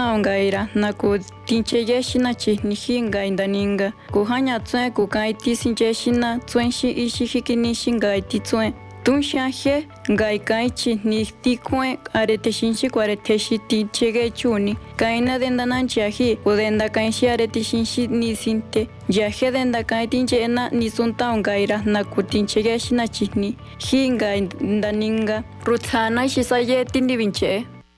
kutangaira na kutincheyexina chijnijinga ninga kujaña tsue kukai tisinchexina tsuenxi ixi jikinixingai titsue tunxaje ngai kai chijnijtikue aretexinxi kuaretexi tichegechuni kaina dendananchiaji kudendakanxi aretexinxi nisinte yaje dendakai tincheena nisuntaongaira na kutinchegexina chijnijingai ndaninga rutsjana xisaye tindivinchee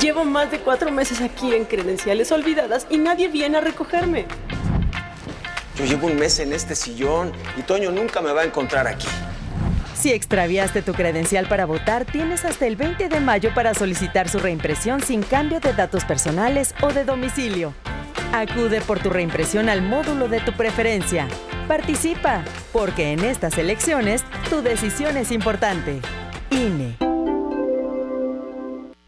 Llevo más de cuatro meses aquí en credenciales olvidadas y nadie viene a recogerme. Yo llevo un mes en este sillón y Toño nunca me va a encontrar aquí. Si extraviaste tu credencial para votar, tienes hasta el 20 de mayo para solicitar su reimpresión sin cambio de datos personales o de domicilio. Acude por tu reimpresión al módulo de tu preferencia. Participa, porque en estas elecciones tu decisión es importante. INE.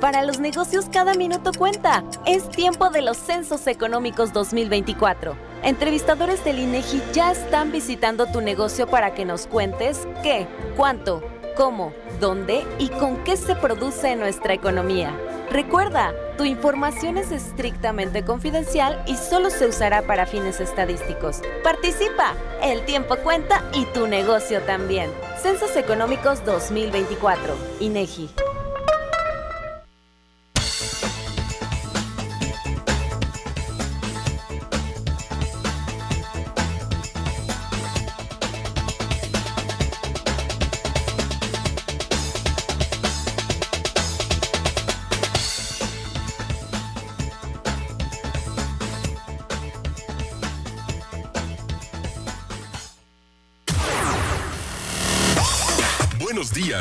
Para los negocios cada minuto cuenta. Es tiempo de los Censos Económicos 2024. Entrevistadores del INEGI ya están visitando tu negocio para que nos cuentes qué, cuánto, cómo, dónde y con qué se produce nuestra economía. Recuerda, tu información es estrictamente confidencial y solo se usará para fines estadísticos. Participa, el tiempo cuenta y tu negocio también. Censos Económicos 2024, INEGI.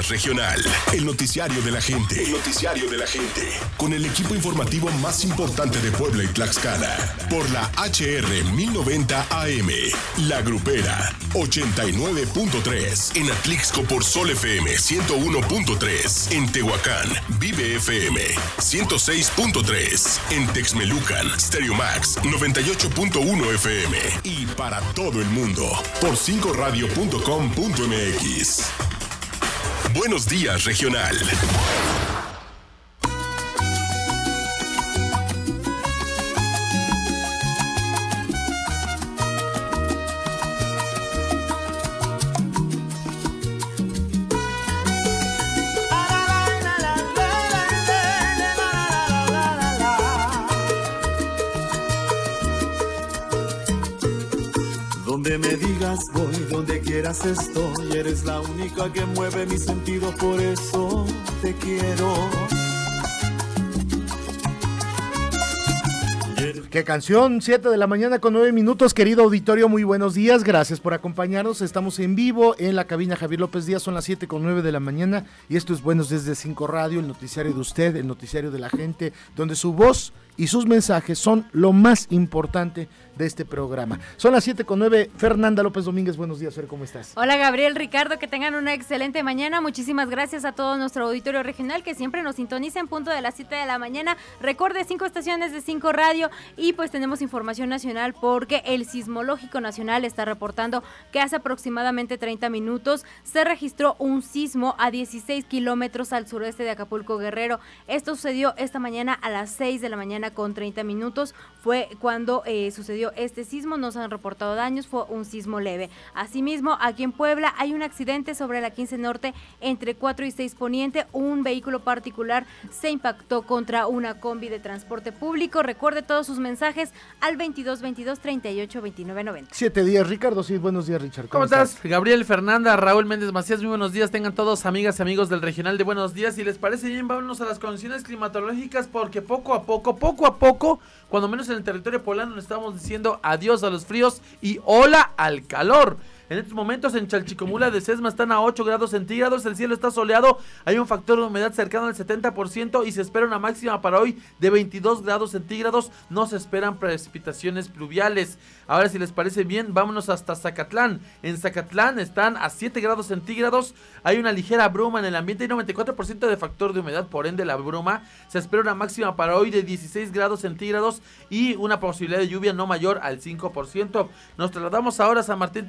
Regional. El noticiario de la gente. El noticiario de la gente. Con el equipo informativo más importante de Puebla y Tlaxcala. Por la HR 1090 AM. La Grupera 89.3. En Atlixco por Sol FM 101.3. En Tehuacán, Vive FM 106.3. En Texmelucan, Stereo Max 98.1 FM. Y para todo el mundo, por 5radio.com.mx. Buenos días, regional. Quieras estoy. Eres la única que mueve mis sentidos, por eso te quiero. Qué canción, 7 de la mañana con 9 minutos, querido auditorio, muy buenos días, gracias por acompañarnos, estamos en vivo en la cabina Javier López Díaz, son las 7 con 9 de la mañana y esto es Buenos desde 5 Radio, el noticiario de usted, el noticiario de la gente, donde su voz y sus mensajes son lo más importante de este programa. Son las 7 con 9. Fernanda López Domínguez, buenos días, Fer, ¿cómo estás? Hola Gabriel, Ricardo, que tengan una excelente mañana. Muchísimas gracias a todo nuestro auditorio regional que siempre nos sintoniza en punto de las 7 de la mañana. Recuerde, cinco estaciones de 5 radio y pues tenemos información nacional porque el Sismológico Nacional está reportando que hace aproximadamente 30 minutos se registró un sismo a 16 kilómetros al sureste de Acapulco Guerrero. Esto sucedió esta mañana a las 6 de la mañana con 30 minutos. Fue cuando eh, sucedió este sismo, no se han reportado daños, fue un sismo leve. Asimismo, aquí en Puebla hay un accidente sobre la 15 Norte entre 4 y 6 Poniente. Un vehículo particular se impactó contra una combi de transporte público. Recuerde todos sus mensajes al 22 22 38 29 90. Siete días, Ricardo. Sí, buenos días, Richard. ¿Cómo, estás? Gabriel, Fernanda, Raúl Méndez Macías, muy buenos días. Tengan todos amigas y amigos del regional de buenos días. Si les parece bien, vámonos a las condiciones climatológicas porque poco a poco, poco a poco, cuando menos en el territorio poblano, estamos diciendo adiós a los fríos y hola al calor. En estos momentos en Chalchicomula de Sesma están a 8 grados centígrados, el cielo está soleado, hay un factor de humedad cercano al 70% y se espera una máxima para hoy de 22 grados centígrados, no se esperan precipitaciones pluviales. Ahora si les parece bien, vámonos hasta Zacatlán. En Zacatlán están a 7 grados centígrados, hay una ligera bruma en el ambiente y 94% de factor de humedad, por ende la bruma. Se espera una máxima para hoy de 16 grados centígrados y una posibilidad de lluvia no mayor al 5%. Nos trasladamos ahora a San Martín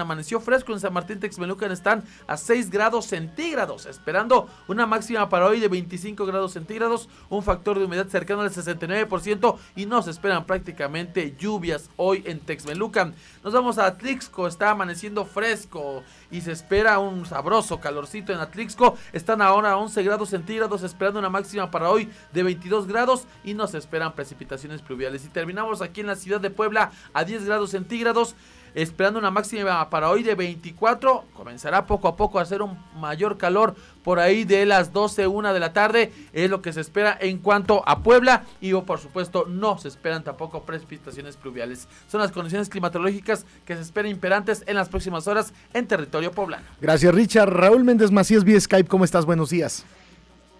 Amaneció fresco en San Martín Texmelucan, están a 6 grados centígrados, esperando una máxima para hoy de 25 grados centígrados, un factor de humedad cercano al 69% y no se esperan prácticamente lluvias hoy en Texmelucan. Nos vamos a Atlixco, está amaneciendo fresco y se espera un sabroso calorcito en Atlixco. Están ahora a 11 grados centígrados, esperando una máxima para hoy de 22 grados y no se esperan precipitaciones pluviales. Y terminamos aquí en la ciudad de Puebla a 10 grados centígrados esperando una máxima para hoy de 24. Comenzará poco a poco a hacer un mayor calor por ahí de las 12, 1 de la tarde. Es lo que se espera en cuanto a Puebla. Y por supuesto no se esperan tampoco precipitaciones pluviales. Son las condiciones climatológicas que se esperan imperantes en las próximas horas en territorio poblano. Gracias Richard. Raúl Méndez Macías vía Skype, ¿cómo estás? Buenos días.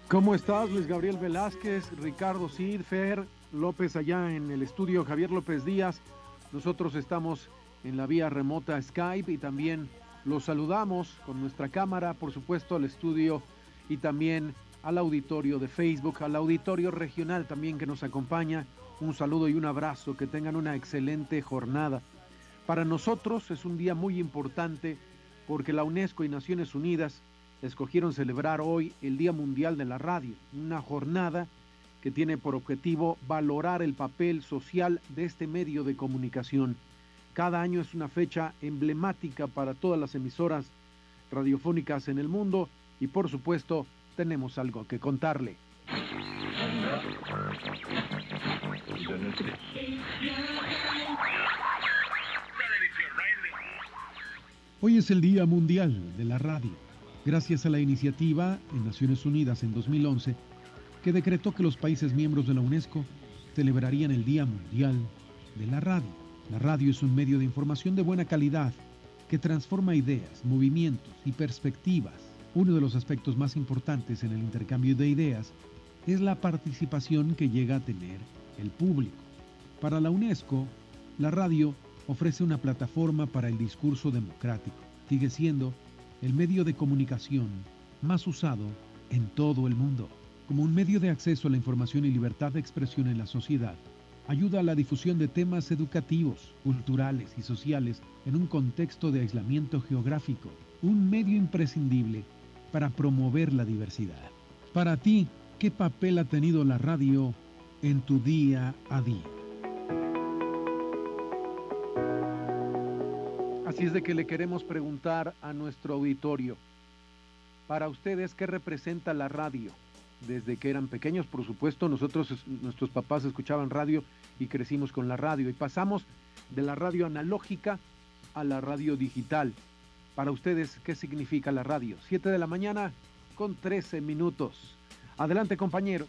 ¿Cómo estás, Luis Gabriel Velázquez, Ricardo Cid, Fer López allá en el estudio, Javier López Díaz? Nosotros estamos en la vía remota Skype y también los saludamos con nuestra cámara, por supuesto, al estudio y también al auditorio de Facebook, al auditorio regional también que nos acompaña. Un saludo y un abrazo, que tengan una excelente jornada. Para nosotros es un día muy importante porque la UNESCO y Naciones Unidas escogieron celebrar hoy el Día Mundial de la Radio, una jornada que tiene por objetivo valorar el papel social de este medio de comunicación. Cada año es una fecha emblemática para todas las emisoras radiofónicas en el mundo y por supuesto tenemos algo que contarle. Hoy es el Día Mundial de la Radio, gracias a la iniciativa en Naciones Unidas en 2011 que decretó que los países miembros de la UNESCO celebrarían el Día Mundial de la Radio. La radio es un medio de información de buena calidad que transforma ideas, movimientos y perspectivas. Uno de los aspectos más importantes en el intercambio de ideas es la participación que llega a tener el público. Para la UNESCO, la radio ofrece una plataforma para el discurso democrático. Sigue siendo el medio de comunicación más usado en todo el mundo. Como un medio de acceso a la información y libertad de expresión en la sociedad, ayuda a la difusión de temas educativos, culturales y sociales en un contexto de aislamiento geográfico, un medio imprescindible para promover la diversidad. Para ti, ¿qué papel ha tenido la radio en tu día a día? Así es de que le queremos preguntar a nuestro auditorio, para ustedes, ¿qué representa la radio? Desde que eran pequeños, por supuesto, nosotros, nuestros papás escuchaban radio y crecimos con la radio y pasamos de la radio analógica a la radio digital. Para ustedes, ¿qué significa la radio? 7 de la mañana con 13 minutos. Adelante, compañero.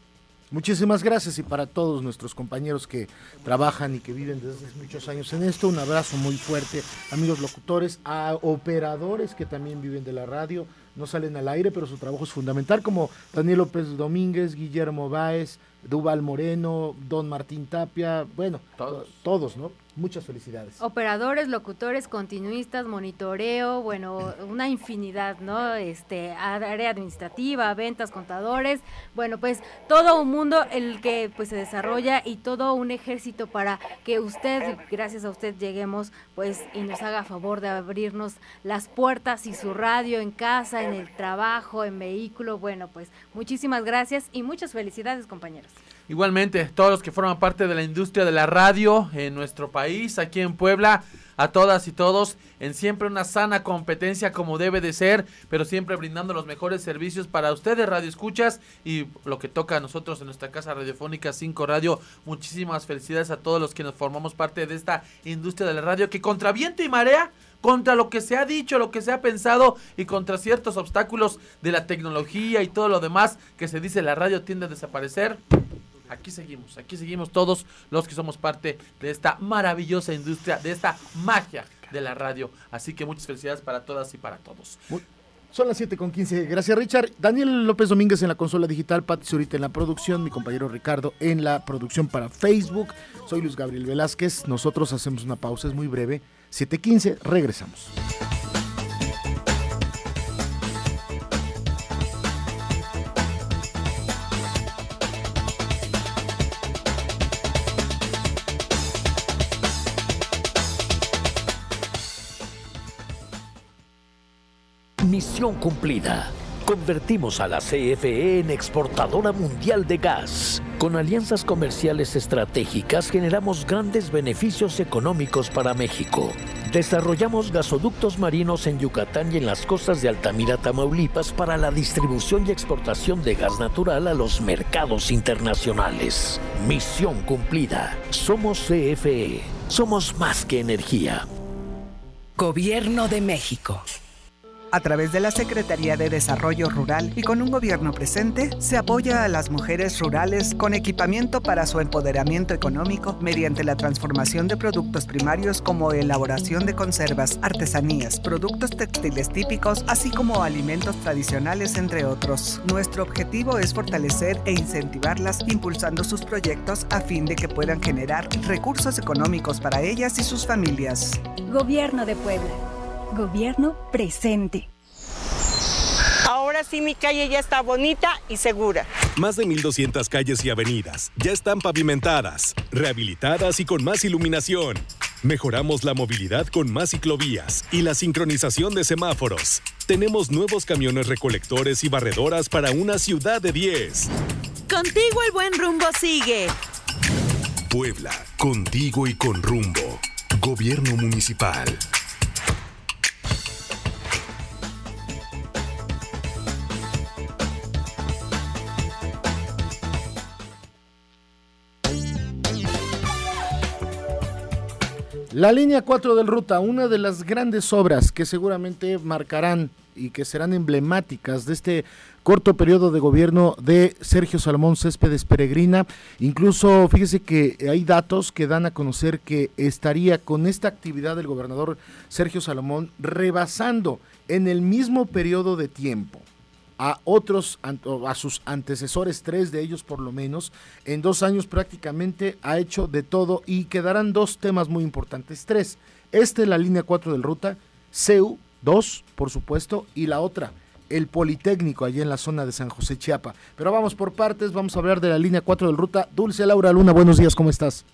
Muchísimas gracias y para todos nuestros compañeros que trabajan y que viven desde muchos años en esto, un abrazo muy fuerte, amigos locutores, a operadores que también viven de la radio, no salen al aire, pero su trabajo es fundamental, como Daniel López Domínguez, Guillermo Báez, Duval Moreno, Don Martín Tapia, bueno, Todos. todos, ¿no? Muchas felicidades. Operadores, locutores, continuistas, monitoreo, bueno, una infinidad, ¿no? Este, área administrativa, ventas, contadores, bueno, pues todo un mundo el que pues se desarrolla y todo un ejército para que usted, gracias a usted lleguemos, pues y nos haga favor de abrirnos las puertas y su radio en casa, en el trabajo, en vehículo, bueno, pues muchísimas gracias y muchas felicidades, compañeros. Igualmente, todos los que forman parte de la industria de la radio en nuestro país, aquí en Puebla, a todas y todos, en siempre una sana competencia como debe de ser, pero siempre brindando los mejores servicios para ustedes, Radio Escuchas, y lo que toca a nosotros en nuestra casa radiofónica 5 Radio. Muchísimas felicidades a todos los que nos formamos parte de esta industria de la radio, que contra viento y marea contra lo que se ha dicho, lo que se ha pensado y contra ciertos obstáculos de la tecnología y todo lo demás que se dice la radio tiende a desaparecer. Aquí seguimos, aquí seguimos todos los que somos parte de esta maravillosa industria, de esta magia de la radio. Así que muchas felicidades para todas y para todos. Son las 7 con 15. Gracias, Richard. Daniel López Domínguez en la consola digital, Pati Zurita en la producción, mi compañero Ricardo en la producción para Facebook. Soy Luis Gabriel Velázquez. Nosotros hacemos una pausa, es muy breve. 7.15, regresamos. Misión cumplida. Convertimos a la CFE en exportadora mundial de gas. Con alianzas comerciales estratégicas generamos grandes beneficios económicos para México. Desarrollamos gasoductos marinos en Yucatán y en las costas de Altamira, Tamaulipas para la distribución y exportación de gas natural a los mercados internacionales. Misión cumplida. Somos CFE. Somos más que energía. Gobierno de México. A través de la Secretaría de Desarrollo Rural y con un gobierno presente, se apoya a las mujeres rurales con equipamiento para su empoderamiento económico mediante la transformación de productos primarios como elaboración de conservas, artesanías, productos textiles típicos, así como alimentos tradicionales, entre otros. Nuestro objetivo es fortalecer e incentivarlas impulsando sus proyectos a fin de que puedan generar recursos económicos para ellas y sus familias. Gobierno de Puebla. Gobierno presente. Ahora sí mi calle ya está bonita y segura. Más de 1.200 calles y avenidas ya están pavimentadas, rehabilitadas y con más iluminación. Mejoramos la movilidad con más ciclovías y la sincronización de semáforos. Tenemos nuevos camiones recolectores y barredoras para una ciudad de 10. Contigo el buen rumbo sigue. Puebla, contigo y con rumbo. Gobierno municipal. La línea 4 del Ruta, una de las grandes obras que seguramente marcarán y que serán emblemáticas de este corto periodo de gobierno de Sergio Salomón Céspedes Peregrina. Incluso fíjese que hay datos que dan a conocer que estaría con esta actividad del gobernador Sergio Salomón rebasando en el mismo periodo de tiempo a otros, a sus antecesores, tres de ellos por lo menos, en dos años prácticamente ha hecho de todo y quedarán dos temas muy importantes, tres. Este, la línea 4 del ruta, CEU 2, por supuesto, y la otra, el Politécnico, allí en la zona de San José Chiapa. Pero vamos por partes, vamos a hablar de la línea 4 del ruta. Dulce Laura Luna, buenos días, ¿cómo estás?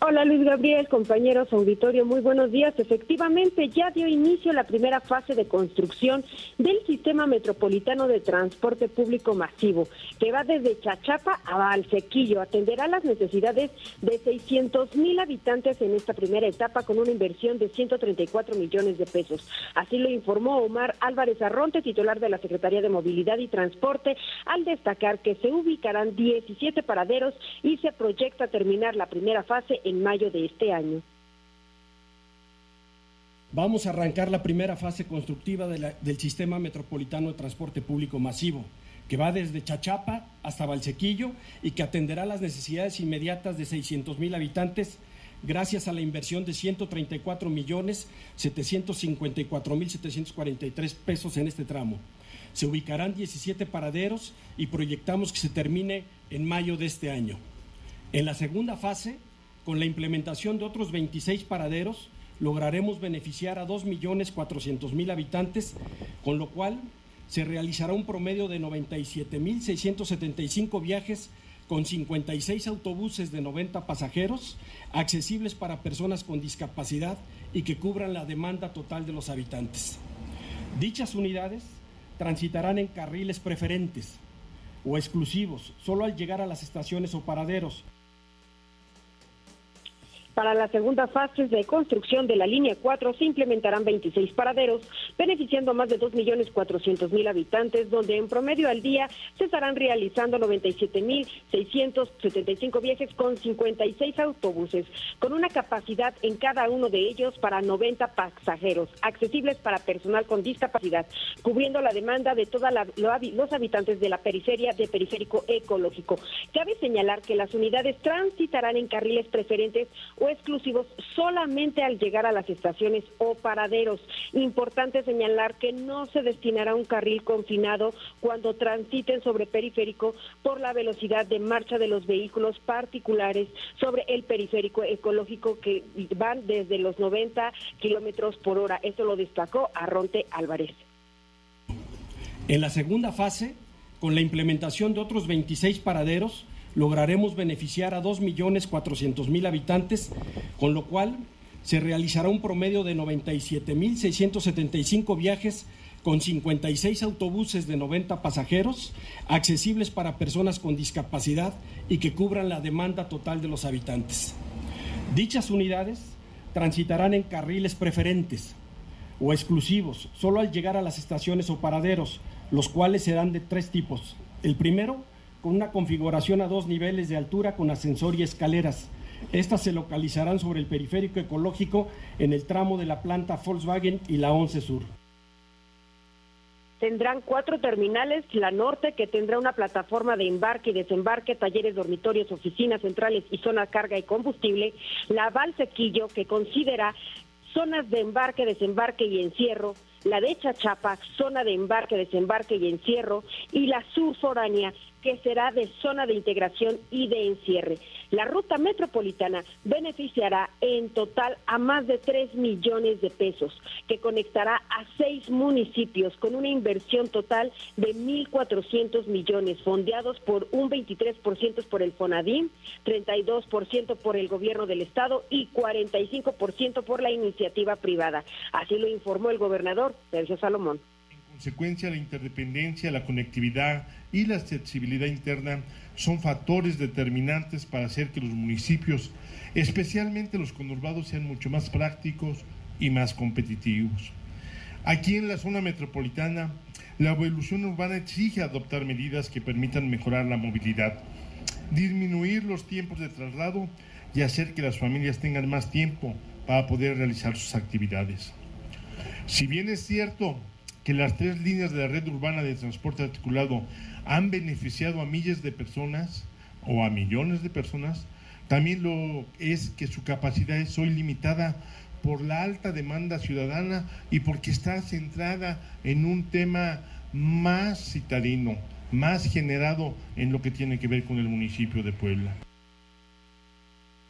Hola Luis Gabriel, compañeros auditorio, muy buenos días. Efectivamente, ya dio inicio la primera fase de construcción del sistema metropolitano de transporte público masivo, que va desde Chachapa a Valsequillo. Atenderá las necesidades de 600 mil habitantes en esta primera etapa con una inversión de 134 millones de pesos. Así lo informó Omar Álvarez Arronte, titular de la Secretaría de Movilidad y Transporte, al destacar que se ubicarán 17 paraderos y se proyecta terminar la primera fase en mayo de este año. Vamos a arrancar la primera fase constructiva del Sistema Metropolitano de Transporte Público Masivo, que va desde Chachapa hasta Valsequillo y que atenderá las necesidades inmediatas de 600 mil habitantes gracias a la inversión de 134 millones 754 mil 743 pesos en este tramo. Se ubicarán 17 paraderos y proyectamos que se termine en mayo de este año. En la segunda fase, con la implementación de otros 26 paraderos, lograremos beneficiar a 2.400.000 habitantes, con lo cual se realizará un promedio de 97.675 viajes con 56 autobuses de 90 pasajeros, accesibles para personas con discapacidad y que cubran la demanda total de los habitantes. Dichas unidades transitarán en carriles preferentes o exclusivos, solo al llegar a las estaciones o paraderos, Para la segunda fase de construcción de la línea 4 se implementarán 26 paraderos, beneficiando a más de 2.400.000 habitantes, donde en promedio al día se estarán realizando 97.675 viajes con 56 autobuses, con una capacidad en cada uno de ellos para 90 pasajeros, accesibles para personal con discapacidad, cubriendo la demanda de todos los habitantes de la periferia de periférico ecológico. Cabe señalar que las unidades transitarán en carriles preferentes exclusivos solamente al llegar a las estaciones o paraderos. Importante señalar que no se destinará un carril confinado cuando transiten sobre periférico por la velocidad de marcha de los vehículos particulares sobre el periférico ecológico que van desde los 90 kilómetros por hora. Esto lo destacó Arronte Álvarez. En la segunda fase, con la implementación de otros 26 paraderos, lograremos beneficiar a 2.400.000 habitantes, con lo cual se realizará un promedio de 97.675 viajes con 56 autobuses de 90 pasajeros, accesibles para personas con discapacidad y que cubran la demanda total de los habitantes. Dichas unidades transitarán en carriles preferentes o exclusivos, solo al llegar a las estaciones o paraderos, los cuales serán de tres tipos. El primero, con una configuración a dos niveles de altura con ascensor y escaleras. Estas se localizarán sobre el periférico ecológico en el tramo de la planta Volkswagen y la 11 Sur. Tendrán cuatro terminales, la norte que tendrá una plataforma de embarque y desembarque, talleres, dormitorios, oficinas centrales y zona carga y combustible, la Valsequillo que considera zonas de embarque, desembarque y encierro, la de Chachapa, zona de embarque, desembarque y encierro, y la sur foránea, que será de zona de integración y de encierre. La ruta metropolitana beneficiará en total a más de 3 millones de pesos, que conectará a seis municipios con una inversión total de 1.400 millones, fondeados por un 23% por el FONADIM, 32% por el gobierno del estado y 45% por la iniciativa privada. Así lo informó el gobernador Sergio Salomón consecuencia, la interdependencia, la conectividad y la accesibilidad interna son factores determinantes para hacer que los municipios, especialmente los conurbados, sean mucho más prácticos y más competitivos. Aquí en la zona metropolitana, la evolución urbana exige adoptar medidas que permitan mejorar la movilidad, disminuir los tiempos de traslado y hacer que las familias tengan más tiempo para poder realizar sus actividades. Si bien es cierto que las tres líneas de la red urbana de transporte articulado han beneficiado a miles de personas o a millones de personas, también lo es que su capacidad es hoy limitada por la alta demanda ciudadana y porque está centrada en un tema más citadino, más generado en lo que tiene que ver con el municipio de Puebla.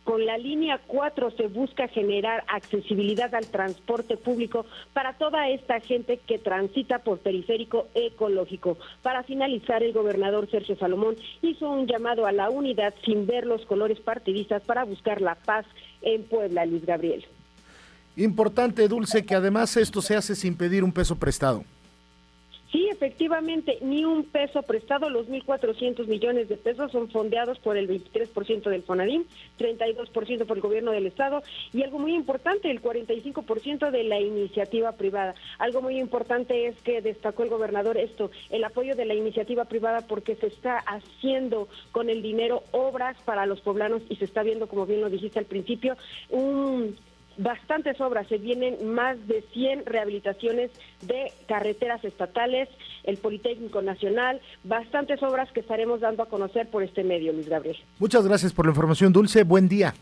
Con la línea 4 se busca generar accesibilidad al transporte público para toda esta gente que transita por periférico ecológico. Para finalizar, el gobernador Sergio Salomón hizo un llamado a la unidad sin ver los colores partidistas para buscar la paz en Puebla, Luis Gabriel. Importante, Dulce, que además esto se hace sin pedir un peso prestado. Sí, efectivamente, ni un peso prestado, los 1.400 millones de pesos son fondeados por el 23% del FONADIM, 32% por el gobierno del Estado y algo muy importante, el 45% de la iniciativa privada. Algo muy importante es que destacó el gobernador esto, el apoyo de la iniciativa privada porque se está haciendo con el dinero obras para los poblanos y se está viendo, como bien lo dijiste al principio, un bastantes obras, se vienen más de 100 rehabilitaciones de carreteras estatales, el Politécnico Nacional, bastantes obras que estaremos dando a conocer por este medio, Luis Gabriel. Muchas gracias por la información, Dulce. Buen día.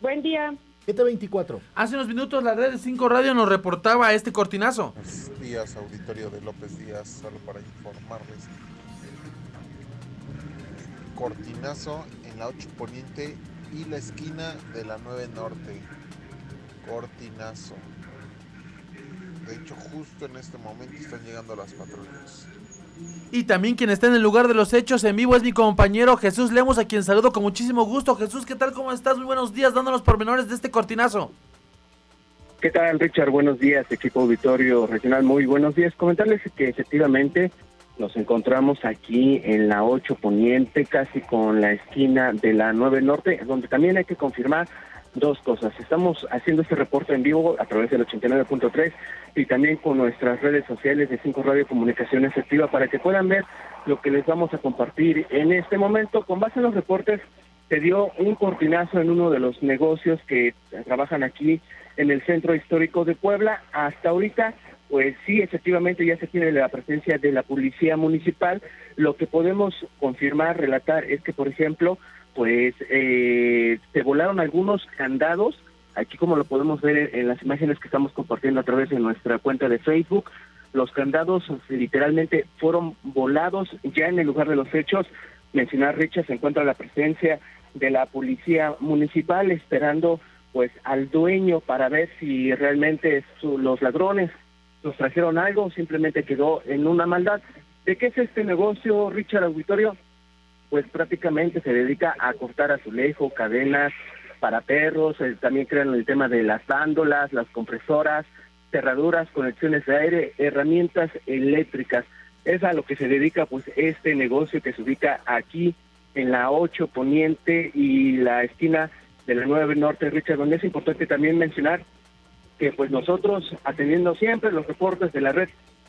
Buen día. 724. Hace unos minutos la red de 5 Radio nos reportaba este cortinazo. Buenos días, auditorio de López Díaz, solo para informarles. Cortinazo en la 8 Poniente y la esquina de la 9 Norte. Cortinazo. De hecho, justo en este momento están llegando las patrullas. Y también quien está en el lugar de los hechos en vivo es mi compañero Jesús Lemos, a quien saludo con muchísimo gusto. Jesús, ¿qué tal? ¿Cómo estás? Muy buenos días, dándonos pormenores de este cortinazo. ¿Qué tal, Richard? Buenos días, equipo auditorio regional. Muy buenos días. Comentarles que efectivamente nos encontramos aquí en la 8 Poniente, casi con la esquina de la 9 Norte, donde también hay que confirmar dos cosas. Estamos haciendo este reporte en vivo a través del 89.3 y también con nuestras redes sociales de 5 Radio Comunicación Efectiva para que puedan ver lo que les vamos a compartir en este momento. Con base en los reportes, se dio un cortinazo en uno de los negocios que trabajan aquí en el Centro Histórico de Puebla. Hasta ahorita, pues sí, efectivamente ya se tiene la presencia de la Policía Municipal. Lo que podemos confirmar, relatar, es que, por ejemplo, pues eh, se volaron algunos candados, aquí como lo podemos ver en, las imágenes que estamos compartiendo a través de nuestra cuenta de Facebook, los candados literalmente fueron volados ya en el lugar de los hechos. Mencionar, Richard, se encuentra la presencia de la policía municipal esperando pues al dueño para ver si realmente los ladrones nos trajeron algo, simplemente quedó en una maldad. ¿De qué es este negocio, Richard Auditorio? Pues prácticamente se dedica a cortar azulejo, cadenas para perros, eh, también crean el tema de las dándolas, las compresoras, cerraduras, conexiones de aire, herramientas eléctricas. Es a lo que se dedica pues este negocio que se ubica aquí en la 8 Poniente y la esquina de la 9 Norte, Richard, es importante también mencionar que pues nosotros, atendiendo siempre los reportes de la red,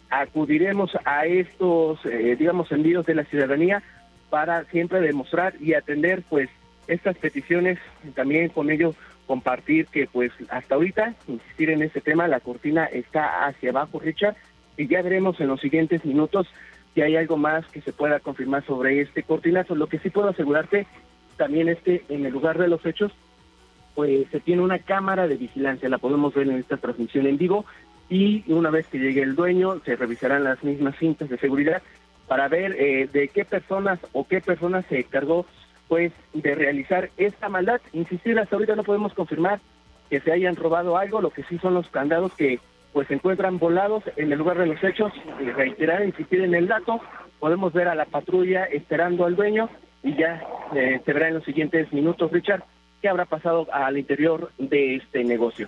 acudiremos a estos, eh, digamos, envíos de la ciudadanía para siempre demostrar y atender pues estas peticiones también con ello compartir que pues hasta ahorita, insistir en este tema, la cortina está hacia abajo, Richard, y ya veremos en los siguientes minutos si hay algo más que se pueda confirmar sobre este cortinazo. Lo que sí puedo asegurarte también es que en el lugar de los hechos pues se tiene una cámara de vigilancia, la podemos ver en esta transmisión en vivo y una vez que llegue el dueño se revisarán las mismas cintas de seguridad para ver eh, de qué personas o qué personas se encargó pues de realizar esta maldad. Insistir, hasta ahorita no podemos confirmar que se hayan robado algo, lo que sí son los candados que pues se encuentran volados en el lugar de los hechos. Reiterar, insistir en el dato, podemos ver a la patrulla esperando al dueño y ya eh, se verá en los siguientes minutos, Richard, qué habrá pasado al interior de este negocio.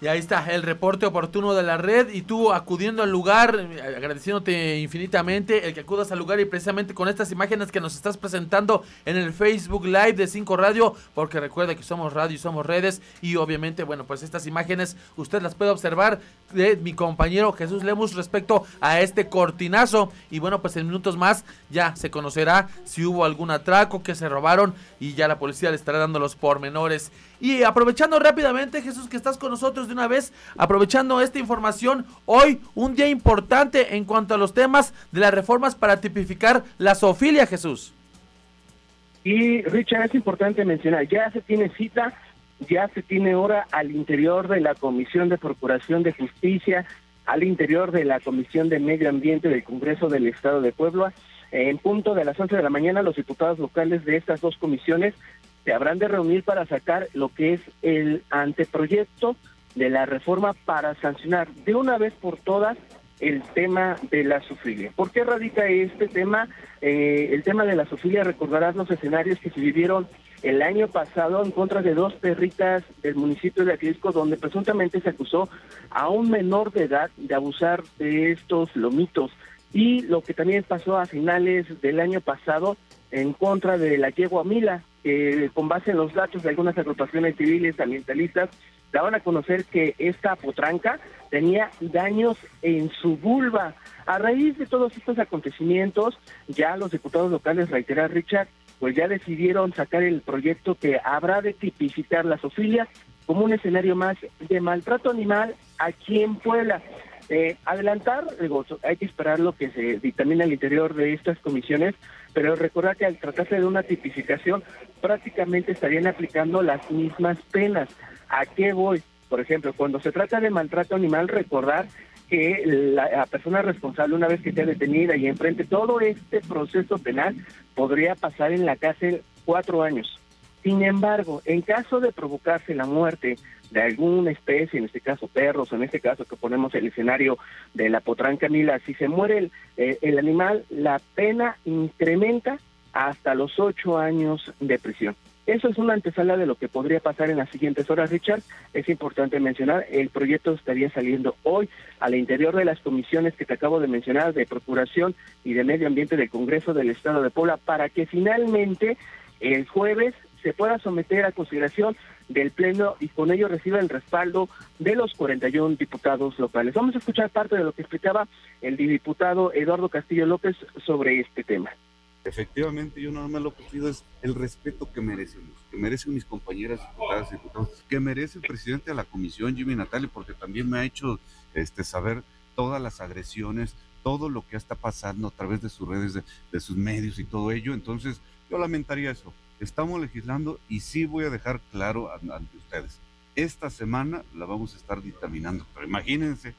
Y ahí está el reporte oportuno de la red y tú acudiendo al lugar, agradeciéndote infinitamente el que acudas al lugar y precisamente con estas imágenes que nos estás presentando en el Facebook Live de 5 Radio, porque recuerda que somos radio y somos redes y obviamente, bueno, pues estas imágenes usted las puede observar de mi compañero Jesús Lemus respecto a este cortinazo. Y bueno, pues en minutos más ya se conocerá si hubo algún atraco que se robaron y ya la policía le estará dando los pormenores. Y aprovechando rápidamente, Jesús, que estás con nosotros de una vez, aprovechando esta información, hoy un día importante en cuanto a los temas de las reformas para tipificar la zoofilia, Jesús. Y Richard, es importante mencionar, ya se tiene cita, ya se tiene hora al interior de la Comisión de Procuración de Justicia, al interior de la Comisión de Medio Ambiente del Congreso del Estado de Puebla. En punto de las 11 de la mañana, los diputados locales de estas dos comisiones se habrán de reunir para sacar lo que es el anteproyecto de la reforma para sancionar de una vez por todas el tema de la sufilia. ¿Por qué radica este tema? Eh, el tema de la sufilia, recordarás los escenarios que se vivieron el año pasado en contra de dos perritas del municipio de Atlisco, donde presuntamente se acusó a un menor de edad de abusar de estos lomitos. Y lo que también pasó a finales del año pasado en contra de la yegua Mila, con base en los datos de algunas agrupaciones civiles ambientalistas, daban a conocer que esta potranca tenía daños en su vulva. A raíz de todos estos acontecimientos, ya los diputados locales, reiterar Richard, pues ya decidieron sacar el proyecto que habrá de tipificar la zoofilia como un escenario más de maltrato animal aquí en Puebla. Eh, adelantar, hay que esperar lo que se dictamina al interior de estas comisiones, pero recordar que al tratarse de una tipificación, prácticamente estarían aplicando las mismas penas. ¿A qué voy? Por ejemplo, cuando se trata de maltrato animal, recordar que la, persona responsable, una vez que sea detenida y enfrente todo este proceso penal, podría pasar en la cárcel cuatro años. Sin embargo, en caso de provocarse la muerte de alguna especie, en este caso perros, en este caso que ponemos el escenario de la potranca mila, si se muere el, eh, el animal, la pena incrementa hasta los ocho años de prisión. Eso es una antesala de lo que podría pasar en las siguientes horas, Richard. Es importante mencionar, el proyecto estaría saliendo hoy al interior de las comisiones que te acabo de mencionar de Procuración y de Medio Ambiente del Congreso del Estado de Puebla para que finalmente el jueves se pueda someter a consideración del Pleno y con ello reciba el respaldo de los 41 diputados locales. Vamos a escuchar parte de lo que explicaba el diputado Eduardo Castillo López sobre este tema. Efectivamente, yo nada más lo que pido es el respeto que merecemos, que merecen mis compañeras diputadas y diputados, que merece el presidente de la comisión, Jimmy Natali, porque también me ha hecho este, saber todas las agresiones, todo lo que está pasando a través de sus redes, de, sus medios y todo ello. Entonces, yo lamentaría eso. Estamos legislando y sí voy a dejar claro ante ustedes. Esta semana la vamos a estar dictaminando, pero imagínense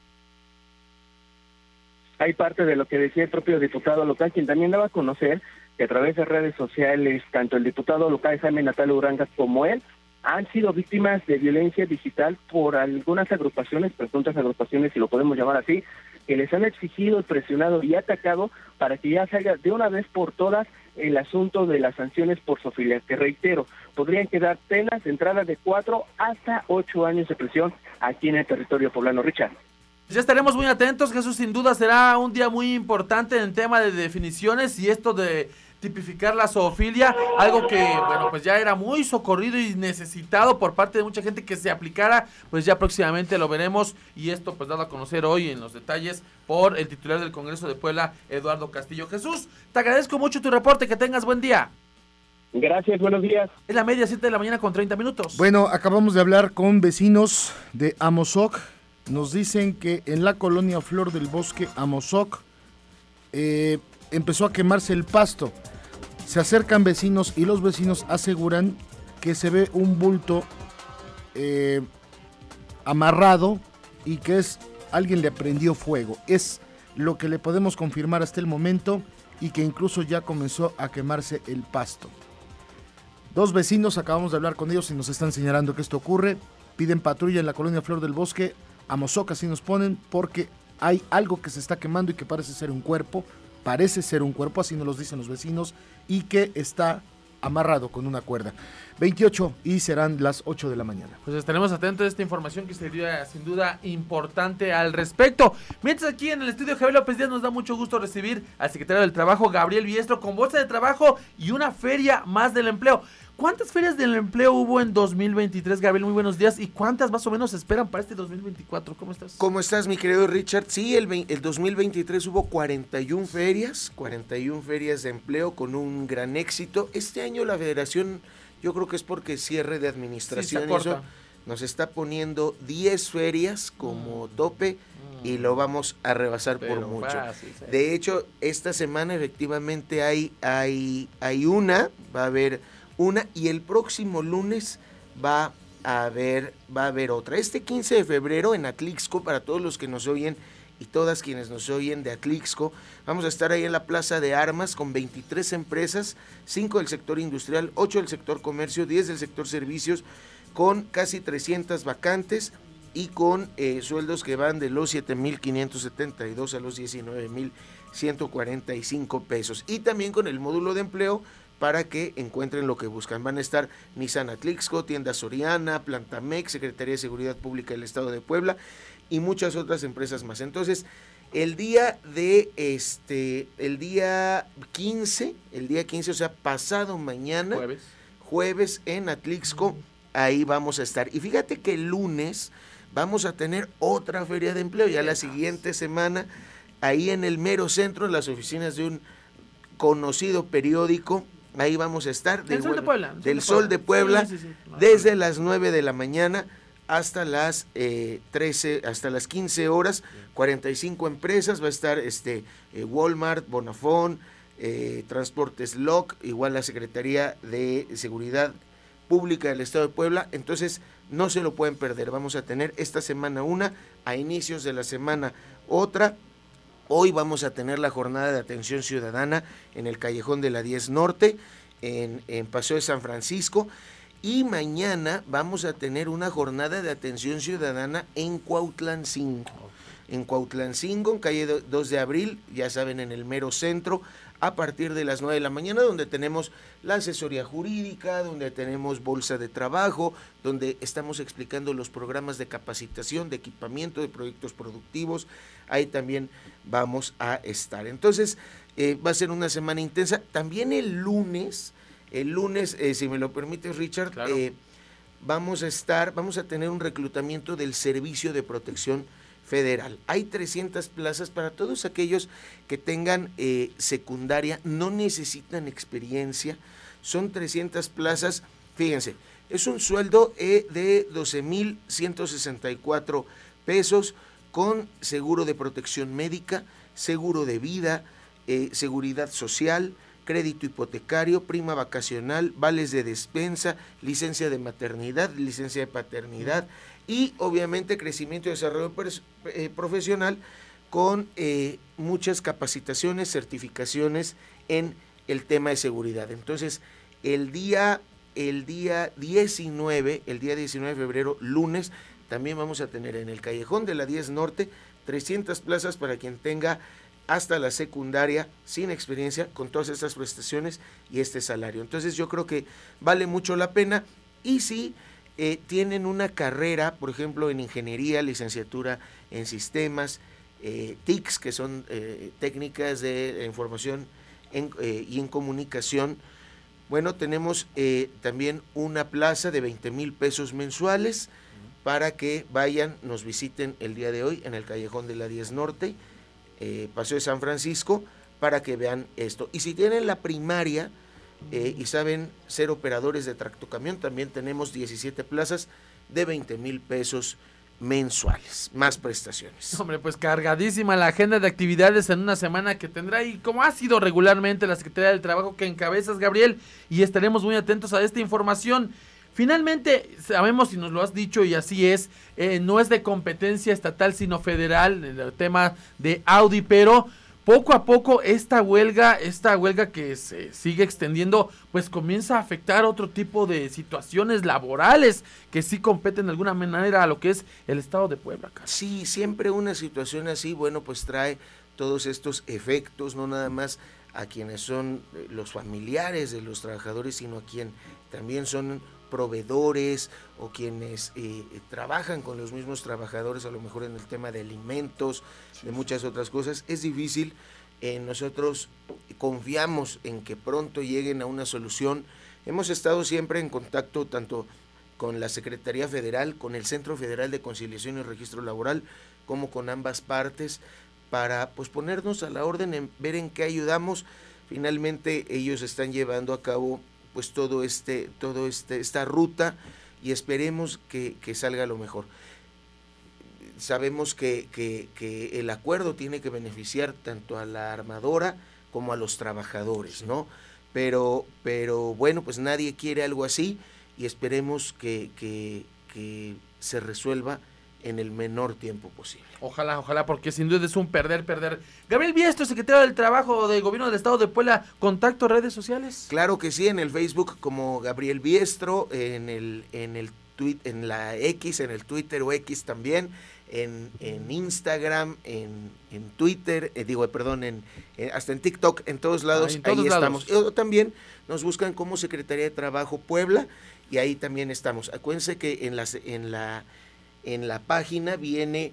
hay parte de lo que decía el propio diputado local, quien también daba a conocer que a través de redes sociales, tanto el diputado local Jaime Natal Uranga como él, han sido víctimas de violencia digital por algunas agrupaciones, presuntas agrupaciones, si lo podemos llamar así, que les han exigido, presionado y atacado para que ya salga de una vez por todas el asunto de las sanciones por sofilia, que reitero, podrían quedar penas de entrada de cuatro hasta ocho años de prisión aquí en el territorio poblano. Richard. Ya estaremos muy atentos, Jesús, sin duda será un día muy importante en tema de definiciones y esto de tipificar la zoofilia, algo que, bueno, pues ya era muy socorrido y necesitado por parte de mucha gente que se aplicara, pues ya próximamente lo veremos y esto pues dado a conocer hoy en los detalles por el titular del Congreso de Puebla, Eduardo Castillo. Jesús, te agradezco mucho tu reporte, que tengas buen día. Gracias, buenos días. Es la media 7 de la mañana con 30 minutos. Bueno, acabamos de hablar con vecinos de Amozoc, nos dicen que en la colonia Flor del Bosque, Amozoc, eh, empezó a quemarse el pasto. Se acercan vecinos y los vecinos aseguran que se ve un bulto eh, amarrado y que es alguien le prendió fuego. Es lo que le podemos confirmar hasta el momento y que incluso ya comenzó a quemarse el pasto. Dos vecinos, acabamos de hablar con ellos y nos están señalando que esto ocurre. Piden patrulla en la colonia Flor del Bosque a Mozoc así nos ponen porque hay algo que se está quemando y que parece ser un cuerpo, parece ser un cuerpo, así nos lo dicen los vecinos, y que está amarrado con una cuerda. 28 y serán las 8 de la mañana. Pues estaremos atentos a esta información que sería sin duda importante al respecto. Mientras aquí en el estudio Javier López Díaz nos da mucho gusto recibir al secretario del Trabajo Gabriel Biestro con bolsa de trabajo y una feria más del empleo. ¿Cuántas ferias del empleo hubo en 2023, Gabriel? Muy buenos días. ¿Y cuántas más o menos esperan para este 2024? ¿Cómo estás? ¿Cómo estás, mi querido Richard? Sí, el, el 2023 hubo 41 ferias, 41 ferias de empleo con un gran éxito. Este año la federación, yo creo que es porque cierre de administración eso, nos está poniendo 10 ferias como mm. tope y lo vamos a rebasar por mucho. De hecho, esta semana efectivamente hay, hay, hay una, va a haber una y el próximo lunes va a haber, va a haber otra. Este 15 de febrero en Atlixco, para todos los que nos oyen y todas quienes nos oyen de Atlixco, vamos a estar ahí en la Plaza de Armas con 23 empresas, 5 del sector industrial, 8 del sector comercio, 10 del sector servicios, con casi 300 vacantes y con eh, sueldos que van de los 7.572 a los 19.145 pesos. Y también con el módulo de empleo para que encuentren lo que buscan. Van a estar Nissan Atlixco, Tienda Soriana, Plantamex, Secretaría de Seguridad Pública del Estado de Puebla y muchas otras empresas más. Entonces, el día de este, el día 15, el día 15, o sea, pasado mañana, jueves, jueves en Atlixco, ahí vamos a estar. Y fíjate que el lunes vamos a tener otra feria de empleo, ya la siguiente semana, ahí en el mero centro, en las oficinas de un conocido periódico Ahí vamos a estar. Del Sol de Puebla. Del Sol de Puebla, Sí, sí, sí. desde las 9 de la mañana hasta las eh, 13, hasta las 15 horas, 45 empresas, va a estar este eh, Walmart, Bonafón, eh, Transportes LOC, igual la Secretaría de Seguridad Pública del Estado de Puebla, entonces no se lo pueden perder, vamos a tener esta semana una, a inicios de la semana otra, Hoy vamos a tener la jornada de atención ciudadana en el Callejón de la 10 Norte, en, en Paseo de San Francisco. Y mañana vamos a tener una jornada de atención ciudadana en Cuautlancingo. En Cuautlancingo, en calle do- 2 de abril, ya saben, en el mero centro, a partir de las 9 de la mañana, donde tenemos la asesoría jurídica, donde tenemos bolsa de trabajo, donde estamos explicando los programas de capacitación, de equipamiento, de proyectos productivos. Ahí también vamos a estar. Entonces, eh, va a ser una semana intensa. También el lunes, el lunes, eh, si me lo permites, Richard, eh, vamos a estar, vamos a tener un reclutamiento del Servicio de Protección Federal. Hay 300 plazas para todos aquellos que tengan eh, secundaria, no necesitan experiencia. Son 300 plazas, fíjense, es un sueldo eh, de 12.164 pesos con seguro de protección médica, seguro de vida, eh, seguridad social, crédito hipotecario, prima vacacional, vales de despensa, licencia de maternidad, licencia de paternidad y obviamente crecimiento y desarrollo eh, profesional con eh, muchas capacitaciones, certificaciones en el tema de seguridad. Entonces, el día, el día 19, el día 19 de febrero, lunes, también vamos a tener en el Callejón de la 10 Norte 300 plazas para quien tenga hasta la secundaria sin experiencia con todas estas prestaciones y este salario. Entonces yo creo que vale mucho la pena y si eh, tienen una carrera, por ejemplo, en ingeniería, licenciatura en sistemas, eh, TICs, que son eh, técnicas de información y en comunicación, bueno, tenemos también una plaza de 20 mil pesos mensuales para que vayan, nos visiten el día de hoy en el Callejón de la 10 Norte, Paseo de San Francisco, para que vean esto. Y si tienen la primaria eh, y saben ser operadores de tractocamión, también tenemos 17 plazas de 20 mil pesos mensuales, más prestaciones. Hombre, pues cargadísima la agenda de actividades en una semana que tendrá y como ha sido regularmente la Secretaría del Trabajo que encabezas, Gabriel, y estaremos muy atentos a esta información. Finalmente, sabemos y nos lo has dicho y así es, eh, no es de competencia estatal sino federal el tema de Audi, pero poco a poco esta huelga, esta huelga que se sigue extendiendo, pues comienza a afectar otro tipo de situaciones laborales que sí competen de alguna manera a lo que es el estado de Puebla. Carlos. Sí, siempre una situación así, bueno, pues trae todos estos efectos, no nada más a quienes son eh, los familiares de los trabajadores, sino a quien también son proveedores o quienes eh, trabajan con los mismos trabajadores, a lo mejor en el tema de alimentos, de muchas otras cosas. Es difícil, eh, nosotros confiamos en que pronto lleguen a una solución. Hemos estado siempre en contacto tanto con la Secretaría Federal, con el Centro Federal de Conciliación y Registro Laboral, como con ambas partes, para pues ponernos a la orden, en ver en qué ayudamos. Finalmente ellos están llevando a cabo pues todo este, todo este, esta ruta y esperemos que, que salga lo mejor. Sabemos que, que, que el acuerdo tiene que beneficiar tanto a la armadora como a los trabajadores, ¿no? Pero, pero bueno, pues nadie quiere algo así y esperemos que, que, que se resuelva en el menor tiempo posible. Ojalá, ojalá, porque sin duda es un perder, perder. Gabriel Biestro, secretario del Trabajo del Gobierno del Estado de Puebla, contacto redes sociales. Claro que sí, en el Facebook como Gabriel Biestro, en el, en el tweet, en la X, en el Twitter o X también, en, en Instagram, en, en Twitter, eh, digo, perdón, en, eh, hasta en TikTok, en todos lados, Ah, en todos ahí lados. estamos. O también nos buscan como Secretaría de Trabajo Puebla y ahí también estamos. Acuérdense que en, las, en, la, en la página viene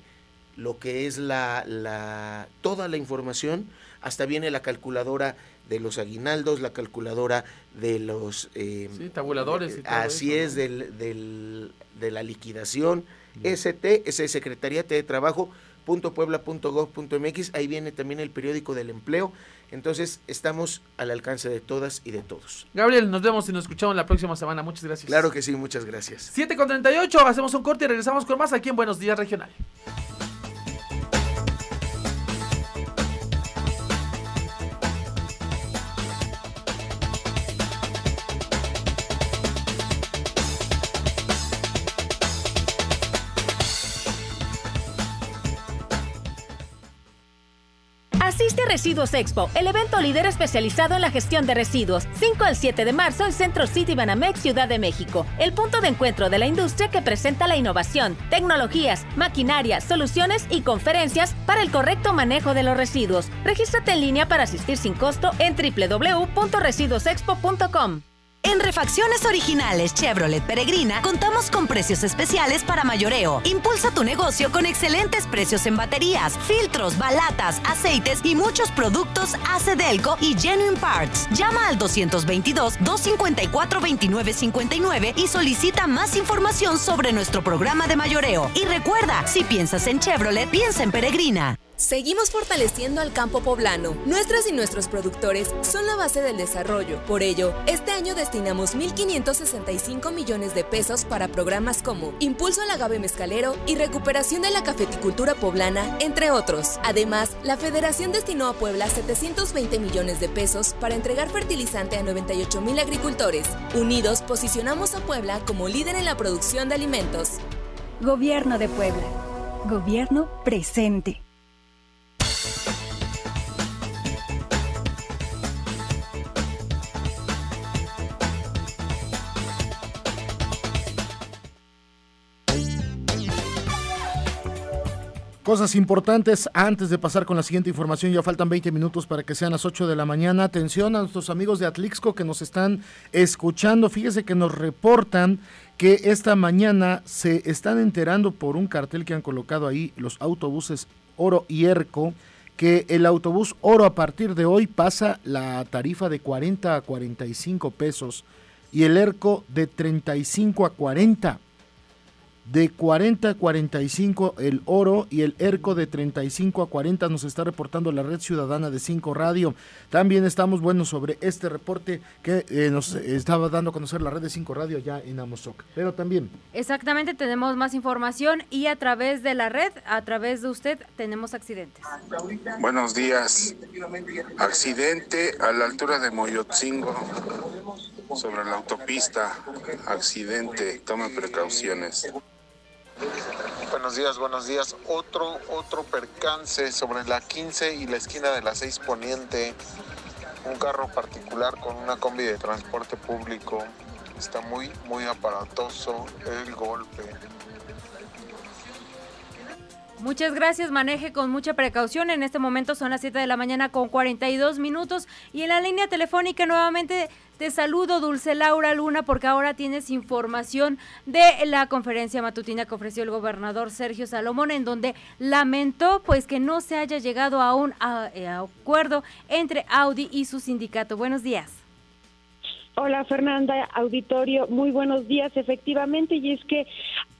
lo que es la, la toda la información, hasta viene la calculadora de los aguinaldos, la calculadora de los... eh, Sí, tabuladores y todo Así eso, es, del, del- de la liquidación. ST, ese Secretariat de Trabajo, www.puebla.gov.mx, ahí viene también el periódico del empleo. Entonces, estamos al alcance de todas y de todos. Gabriel, nos vemos y nos escuchamos la próxima semana. Muchas gracias. Claro que sí, muchas gracias. 7 con 38, hacemos un corte y regresamos con más aquí en Buenos Días Regional. Residuos Expo, el evento líder especializado en la gestión de residuos, 5 al 7 de marzo en Centro City Banamex, Ciudad de México, el punto de encuentro de la industria que presenta la innovación, tecnologías, maquinaria, soluciones y conferencias para el correcto manejo de los residuos. Regístrate en línea para asistir sin costo en www.residuosexpo.com. En Refacciones Originales Chevrolet Peregrina contamos con precios especiales para mayoreo. Impulsa tu negocio con excelentes precios en baterías, filtros, balatas, aceites y muchos productos Acedelco y Genuine Parts. Llama al 222-254-2959 y solicita más información sobre nuestro programa de mayoreo. Y recuerda, si piensas en Chevrolet, piensa en Peregrina. Seguimos fortaleciendo al campo poblano. Nuestras y nuestros productores son la base del desarrollo. Por ello, este año destinamos 1.565 millones de pesos para programas como Impulso al agave mezcalero y recuperación de la cafeticultura poblana, entre otros. Además, la Federación destinó a Puebla 720 millones de pesos para entregar fertilizante a 98 mil agricultores. Unidos, posicionamos a Puebla como líder en la producción de alimentos. Gobierno de Puebla. Gobierno presente. Cosas importantes antes de pasar con la siguiente información, ya faltan 20 minutos para que sean las 8 de la mañana. Atención a nuestros amigos de Atlixco que nos están escuchando. Fíjese que nos reportan que esta mañana se están enterando por un cartel que han colocado ahí los autobuses Oro y Erco, que el autobús Oro a partir de hoy pasa la tarifa de 40 a 45 pesos y el Erco de 35 a 40 de 40 a 45 el oro y el ERCO de 35 a 40 nos está reportando la red ciudadana de 5 Radio. También estamos buenos sobre este reporte que eh, nos estaba dando a conocer la red de 5 Radio ya en Amozoc. Pero también. Exactamente, tenemos más información y a través de la red, a través de usted, tenemos accidentes. Buenos días. Accidente a la altura de Moyotzingo sobre la autopista. Accidente. Tome precauciones. Buenos días, buenos días. Otro, otro percance sobre la 15 y la esquina de la 6 Poniente. Un carro particular con una combi de transporte público. Está muy, muy aparatoso el golpe. Muchas gracias, maneje con mucha precaución. En este momento son las 7 de la mañana con 42 minutos y en la línea telefónica nuevamente te saludo, Dulce Laura Luna, porque ahora tienes información de la conferencia matutina que ofreció el gobernador Sergio Salomón, en donde lamentó pues que no se haya llegado a un eh, acuerdo entre Audi y su sindicato. Buenos días. Hola Fernanda, auditorio, muy buenos días. Efectivamente, y es que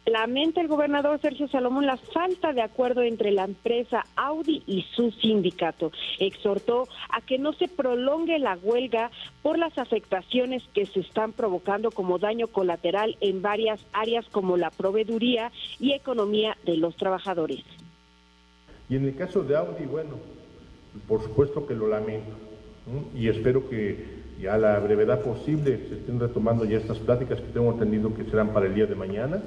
lamenta el gobernador Sergio Salomón la falta de acuerdo entre la empresa Audi y su sindicato. Exhortó a que no se prolongue la huelga por las afectaciones que se están provocando como daño colateral en varias áreas como la proveeduría y economía de los trabajadores. Y en el caso de Audi, bueno, por supuesto que lo lamento. Y espero que ya a la brevedad posible se estén retomando ya estas pláticas que tengo entendido que serán para el día de mañana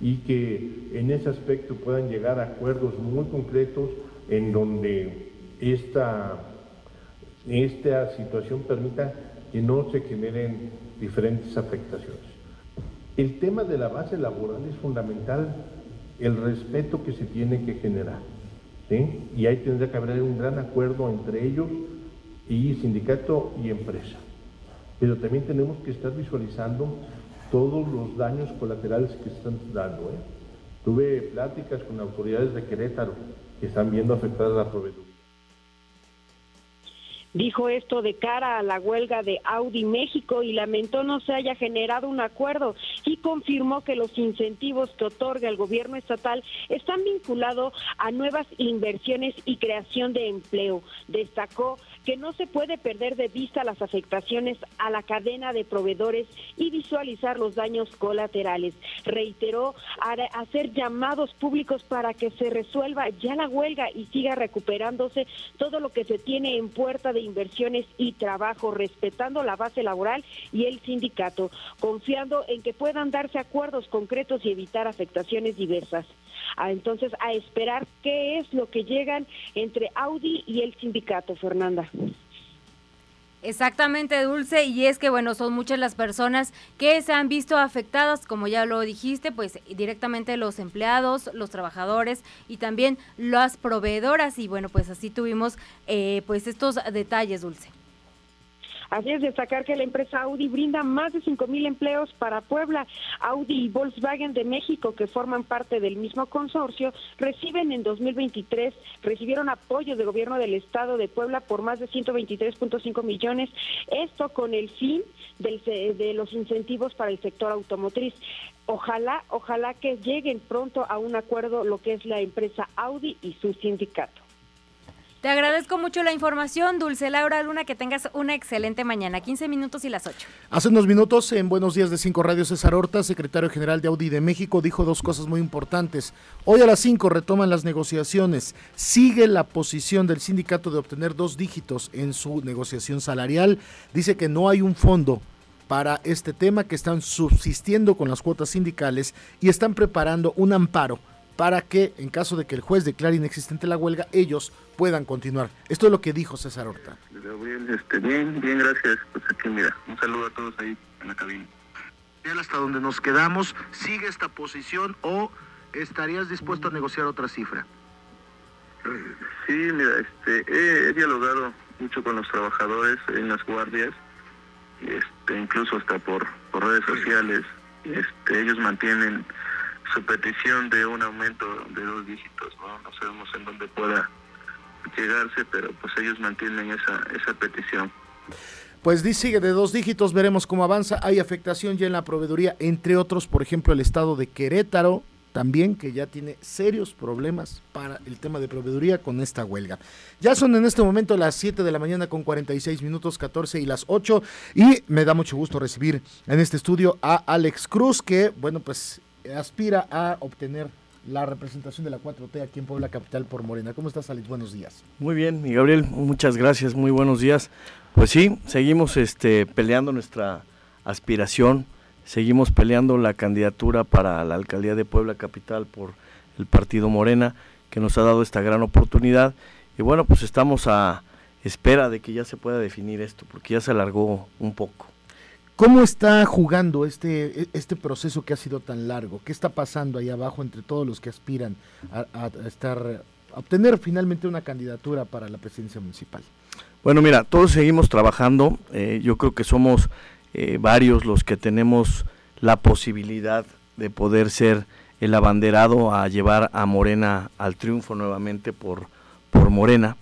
y que en ese aspecto puedan llegar a acuerdos muy concretos en donde esta, esta situación permita que no se generen diferentes afectaciones. El tema de la base laboral es fundamental, el respeto que se tiene que generar. Y ahí tendría que haber un gran acuerdo entre ellos y sindicato y empresa. Pero también tenemos que estar visualizando todos los daños colaterales que están dando. ¿eh? Tuve pláticas con autoridades de Querétaro que están viendo afectada la proveeduría. Dijo esto de cara a la huelga de Audi México y lamentó no se haya generado un acuerdo y confirmó que los incentivos que otorga el gobierno estatal están vinculados a nuevas inversiones y creación de empleo. Destacó que no se puede perder de vista las afectaciones a la cadena de proveedores y visualizar los daños colaterales. Reiteró hacer llamados públicos para que se resuelva ya la huelga y siga recuperándose todo lo que se tiene en puerta de inversiones y trabajo, respetando la base laboral y el sindicato, confiando en que puedan darse acuerdos concretos y evitar afectaciones diversas. Ah, entonces, a esperar qué es lo que llegan entre Audi y el sindicato, Fernanda. Exactamente, Dulce, y es que bueno, son muchas las personas que se han visto afectadas, como ya lo dijiste, pues directamente los empleados, los trabajadores y también las proveedoras, y bueno, pues así tuvimos eh, pues estos detalles, Dulce. Así es destacar que la empresa Audi brinda más de 5 mil empleos para Puebla. Audi y Volkswagen de México, que forman parte del mismo consorcio, reciben en 2023, recibieron apoyo del gobierno del estado de Puebla por más de 123.5 millones. Esto con el fin de los incentivos para el sector automotriz. Ojalá, ojalá que lleguen pronto a un acuerdo lo que es la empresa Audi y su sindicato. Te agradezco mucho la información, Dulce Laura Luna, que tengas una excelente mañana, 15 minutos y las 8. Hace unos minutos, en Buenos Días de Cinco Radio, César Horta, secretario general de Audi de México, dijo dos cosas muy importantes. Hoy a las 5 retoman las negociaciones. Sigue la posición del sindicato de obtener dos dígitos en su negociación salarial. Dice que no hay un fondo para este tema, que están subsistiendo con las cuotas sindicales y están preparando un amparo para que, en caso de que el juez declare inexistente la huelga, ellos puedan continuar. Esto es lo que dijo César Horta. Este, bien, bien, gracias. Pues aquí, mira, un saludo a todos ahí en la cabina. Hasta donde nos quedamos, ¿sigue esta posición o estarías dispuesto a negociar otra cifra? Sí, mira, este, he, dialogado mucho con los trabajadores en las guardias, este, incluso hasta por, por redes sociales. Este, ellos mantienen su petición de un aumento de dos dígitos, ¿no? No sabemos en dónde pueda llegarse, pero pues ellos mantienen esa, esa petición. Pues sigue de dos dígitos, veremos cómo avanza. Hay afectación ya en la proveeduría, entre otros, por ejemplo, el estado de Querétaro, también que ya tiene serios problemas para el tema de proveeduría con esta huelga. Ya son en este momento las 7 de la mañana con 46 minutos 14 y las 8 y me da mucho gusto recibir en este estudio a Alex Cruz que, bueno, pues aspira a obtener la representación de la 4T aquí en Puebla Capital por Morena. ¿Cómo estás, Alex? Buenos días. Muy bien, mi Gabriel, muchas gracias, muy buenos días. Pues sí, seguimos este, peleando nuestra aspiración, seguimos peleando la candidatura para la alcaldía de Puebla Capital por el partido Morena, que nos ha dado esta gran oportunidad. Y bueno, pues estamos a espera de que ya se pueda definir esto, porque ya se alargó un poco. ¿Cómo está jugando este, este proceso que ha sido tan largo? ¿Qué está pasando ahí abajo entre todos los que aspiran a, estar, obtener finalmente una candidatura para la presidencia municipal? Bueno, mira, todos seguimos trabajando. Eh, yo creo que somos eh, varios los que tenemos la posibilidad de poder ser el abanderado a llevar a Morena al triunfo nuevamente por, por Morena.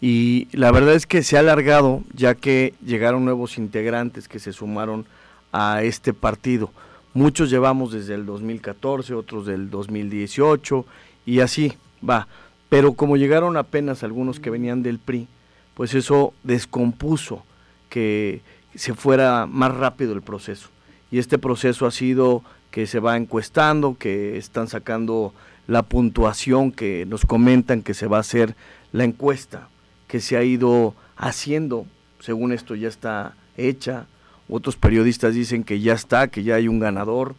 Y la verdad es que se ha alargado ya que llegaron nuevos integrantes que se sumaron a este partido. Muchos llevamos desde el 2014, otros del 2018 y así va. Pero como llegaron apenas algunos que venían del PRI, pues eso descompuso que se fuera más rápido el proceso. Y este proceso ha sido que se va encuestando, que están sacando la puntuación, que nos comentan que se va a hacer la encuesta que se ha ido haciendo, según esto ya está hecha, otros periodistas dicen que ya está, que ya hay un ganador,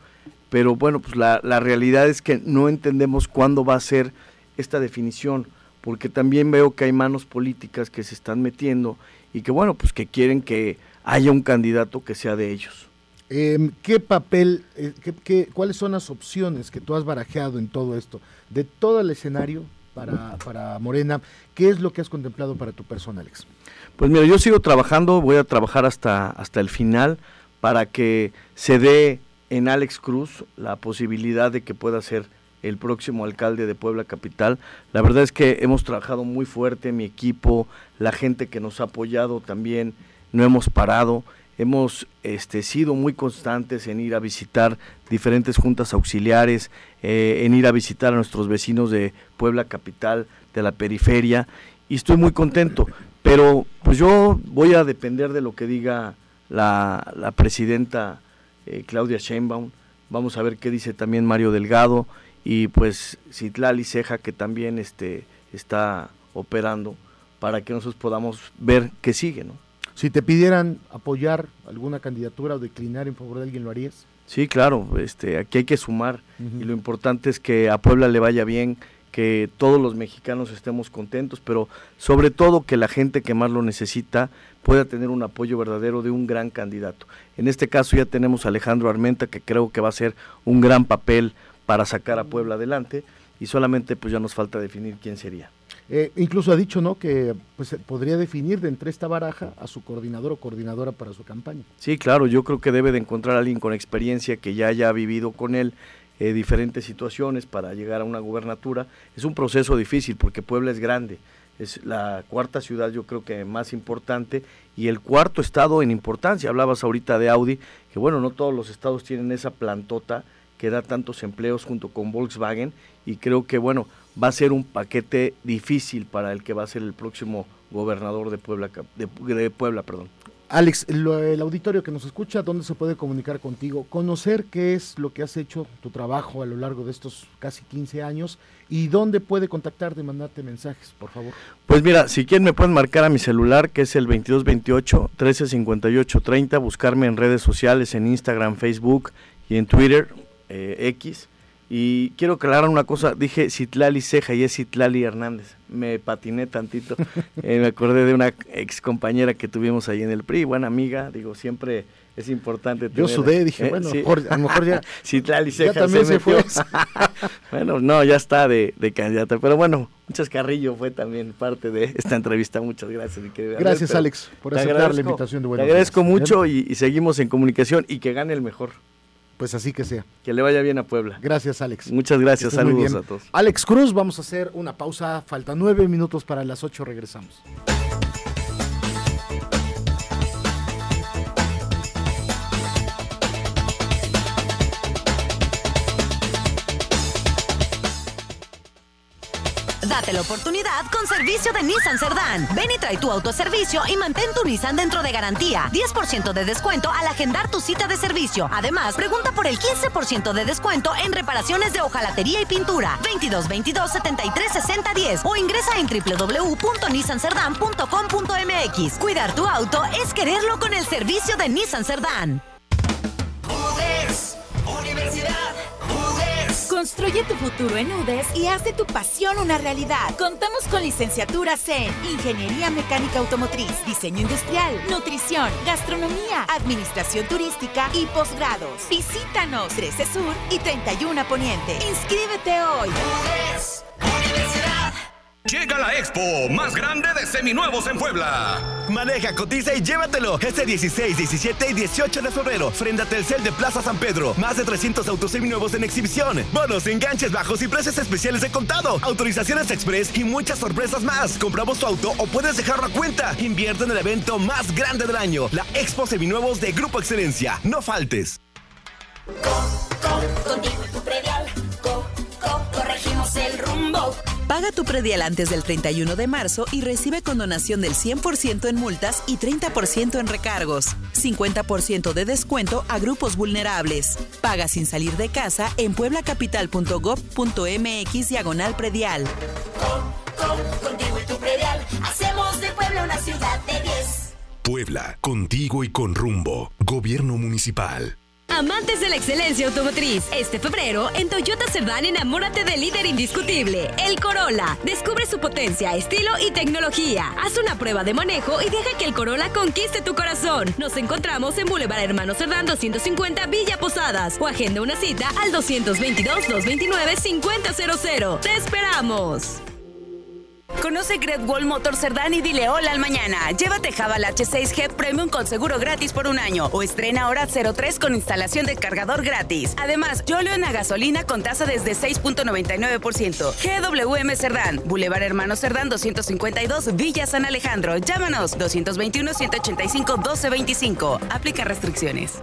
pero bueno, pues la, la realidad es que no entendemos cuándo va a ser esta definición, porque también veo que hay manos políticas que se están metiendo y que bueno, pues que quieren que haya un candidato que sea de ellos. Em, ¿Qué papel, eh, qué, cuáles son las opciones que tú has barajeado en todo esto? De todo el escenario, para, para Morena. ¿Qué es lo que has contemplado para tu persona, Alex? Pues mira, yo sigo trabajando, voy a trabajar hasta, hasta el final para que se dé en Alex Cruz la posibilidad de que pueda ser el próximo alcalde de Puebla Capital. La verdad es que hemos trabajado muy fuerte, mi equipo, la gente que nos ha apoyado también, no hemos parado. Hemos este, sido muy constantes en ir a visitar diferentes juntas auxiliares, eh, en ir a visitar a nuestros vecinos de Puebla Capital, de la periferia, y estoy muy contento. Pero pues yo voy a depender de lo que diga la, presidenta eh, Claudia Sheinbaum. Vamos a ver qué dice también Mario Delgado y pues Citlali Ceja que también este, está operando para que nosotros podamos ver qué sigue, ¿no? Si te pidieran apoyar alguna candidatura o declinar en favor de alguien, ¿lo harías? Sí, claro, este, aquí hay que sumar y lo importante es que a Puebla le vaya bien, que todos los mexicanos estemos contentos, pero sobre todo que la gente que más lo necesita pueda tener un apoyo verdadero de un gran candidato. En este caso ya tenemos a Alejandro Armenta, que creo que va a ser un gran papel para sacar a Puebla adelante, y solamente pues ya nos falta definir quién sería. Eh, incluso ha dicho, ¿no? Que pues podría definir de entre esta baraja a su coordinador o coordinadora para su campaña. Sí, claro, yo creo que debe de encontrar a alguien con experiencia que ya haya vivido con él eh, diferentes situaciones para llegar a una gubernatura. Es un proceso difícil porque Puebla es grande, es la cuarta ciudad yo creo que más importante y el cuarto estado en importancia. Hablabas ahorita de Audi, que bueno, no todos los estados tienen esa plantota que da tantos empleos junto con Volkswagen y creo que bueno, va a ser un paquete difícil para el que va a ser el próximo gobernador de Puebla, de Puebla, perdón. Alex, el auditorio que nos escucha, ¿dónde se puede comunicar contigo? Conocer qué es lo que has hecho, tu trabajo a lo largo de estos casi 15 años y dónde puede contactarte, mandarte mensajes, por favor. Pues mira, si quieren me pueden marcar a mi celular, que es el 2228 1358 30, buscarme en redes sociales, en Instagram, Facebook y en Twitter, eh, X y quiero aclarar una cosa, dije Citlali Ceja y es Citlali Hernández. Me patiné tantito. Eh, me acordé de una ex compañera que tuvimos ahí en el PRI, buena amiga, digo, siempre es importante tener, Yo sudé, dije, ¿eh? bueno, a lo mejor ya. Citlali Ceja ya también se, fue. bueno, no, ya está de, de, candidata, pero bueno, muchas Carrillo fue también parte de esta entrevista. Muchas gracias, mi Gracias, Alex, por aceptar la invitación de Buenos Te agradezco mucho y, y seguimos en comunicación y que gane el mejor. Pues así que sea. Que le vaya bien a Puebla. Gracias, Alex. Muchas gracias. Saludos a todos. Alex Cruz, vamos a hacer una pausa. Faltan nueve minutos para las ocho. Regresamos. Date la oportunidad con servicio de Nissan Cerdán. Ven y trae tu autoservicio y mantén tu Nissan dentro de garantía. 10% de descuento al agendar tu cita de servicio. Además, pregunta por el 15% de descuento en reparaciones de hojalatería y pintura. 22 22 73 60 10 o ingresa en www.nissancerdán.com.mx. Cuidar tu auto es quererlo con el servicio de Nissan Cerdán. Construye tu futuro en UDES y haz de tu pasión una realidad. Contamos con licenciaturas en Ingeniería Mecánica Automotriz, Diseño Industrial, Nutrición, Gastronomía, Administración Turística y posgrados. Visítanos 13 Sur y 31 Poniente. Inscríbete hoy. Llega la expo más grande de seminuevos en Puebla. Maneja, cotiza y llévatelo. Este 16, 17 y 18 de febrero. Frente a Telcel de Plaza San Pedro. Más de 300 autos seminuevos en exhibición. Bonos, enganches bajos y precios especiales de contado. Autorizaciones express y muchas sorpresas más. Compramos tu auto o puedes dejarlo a cuenta. Invierte en el evento más grande del año. La expo seminuevos de Grupo Excelencia. No faltes. contigo tu predial. corregimos el rumbo. Paga tu predial antes del 31 de marzo y recibe condonación del 100% en multas y 30% en recargos. 50% de descuento a grupos vulnerables. Paga sin salir de casa en pueblacapital.gov.mx diagonal predial. contigo y tu predial, hacemos de Puebla una ciudad de 10. Puebla, contigo y con rumbo. Gobierno Municipal. Amantes de la excelencia automotriz, este febrero en Toyota Cerdán enamórate del líder indiscutible, el Corolla. Descubre su potencia, estilo y tecnología. Haz una prueba de manejo y deja que el Corolla conquiste tu corazón. Nos encontramos en Boulevard Hermano Cerdán 250 Villa Posadas o agenda una cita al 222 229 5000. Te esperamos. Conoce Great Wall Motor Cerdán y dile hola al mañana. Llévate Javal H6G Premium con seguro gratis por un año o estrena ahora 03 con instalación de cargador gratis. Además, Yolio en la gasolina con tasa desde 6.99%. GWM Cerdán, Boulevard Hermano Cerdán 252, Villa San Alejandro. Llámanos 221 185 1225. Aplica restricciones.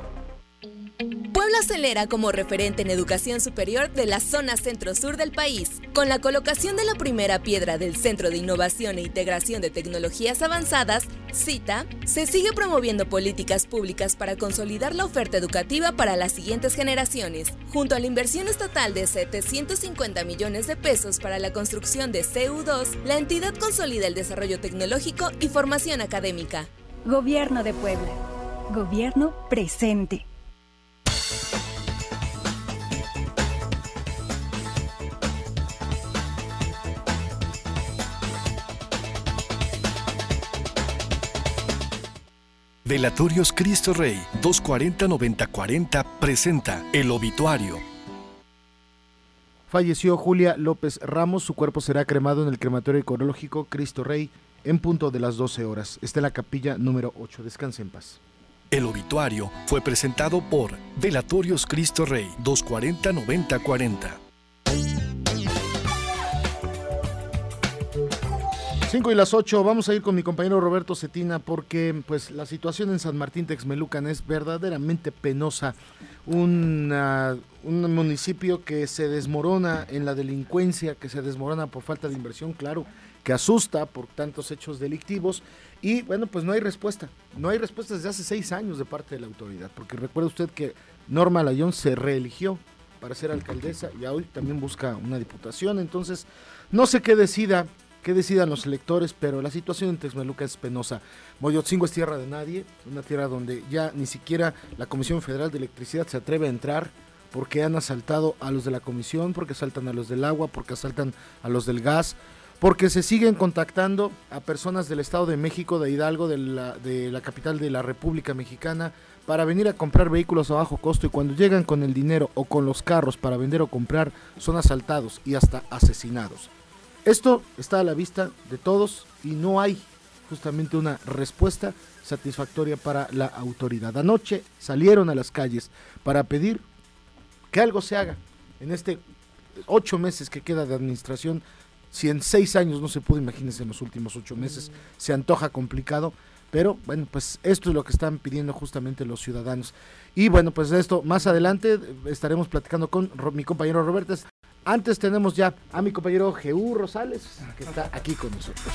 Puebla acelera como referente en educación superior de la zona centro-sur del país. Con la colocación de la primera piedra del Centro de Innovación e Integración de Tecnologías Avanzadas, CITA, se sigue promoviendo políticas públicas para consolidar la oferta educativa para las siguientes generaciones. Junto a la inversión estatal de 750 millones de pesos para la construcción de CU2, la entidad consolida el desarrollo tecnológico y formación académica. Gobierno de Puebla. Gobierno presente. Velatorios Cristo Rey 240-9040 presenta El Obituario. Falleció Julia López Ramos, su cuerpo será cremado en el crematorio ecológico Cristo Rey en punto de las 12 horas. Está en la capilla número 8. Descanse en paz. El obituario fue presentado por Velatorios Cristo Rey 240-9040. 5 y las 8, vamos a ir con mi compañero Roberto Cetina porque pues la situación en San Martín Texmelucan es verdaderamente penosa. Una- un municipio que se desmorona en la delincuencia, que se desmorona por falta de inversión, claro, que asusta por tantos hechos delictivos y bueno, pues no hay respuesta. No hay respuesta desde hace seis años de parte de la autoridad, porque recuerda usted que Norma Layón se reeligió para ser alcaldesa y hoy también busca una diputación, entonces no sé qué decida que decidan los electores, pero la situación en Texmeluca es penosa. Moyotzingo es tierra de nadie, una tierra donde ya ni siquiera la Comisión Federal de Electricidad se atreve a entrar porque han asaltado a los de la comisión, porque asaltan a los del agua, porque asaltan a los del gas, porque se siguen contactando a personas del Estado de México, de Hidalgo, de la, de la capital de la República Mexicana, para venir a comprar vehículos a bajo costo y cuando llegan con el dinero o con los carros para vender o comprar, son asaltados y hasta asesinados. Esto está a la vista de todos y no hay justamente una respuesta satisfactoria para la autoridad. Anoche salieron a las calles para pedir que algo se haga en este ocho meses que queda de administración. Si en seis años no se pudo, imagínense en los últimos ocho meses, se antoja complicado. Pero bueno, pues esto es lo que están pidiendo justamente los ciudadanos. Y bueno, pues de esto más adelante estaremos platicando con mi compañero Roberto. Antes tenemos ya a mi compañero Jeú Rosales, que está aquí con nosotros.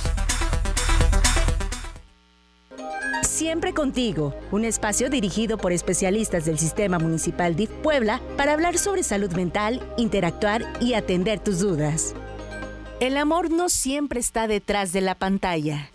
Siempre contigo, un espacio dirigido por especialistas del Sistema Municipal DIF Puebla para hablar sobre salud mental, interactuar y atender tus dudas. El amor no siempre está detrás de la pantalla.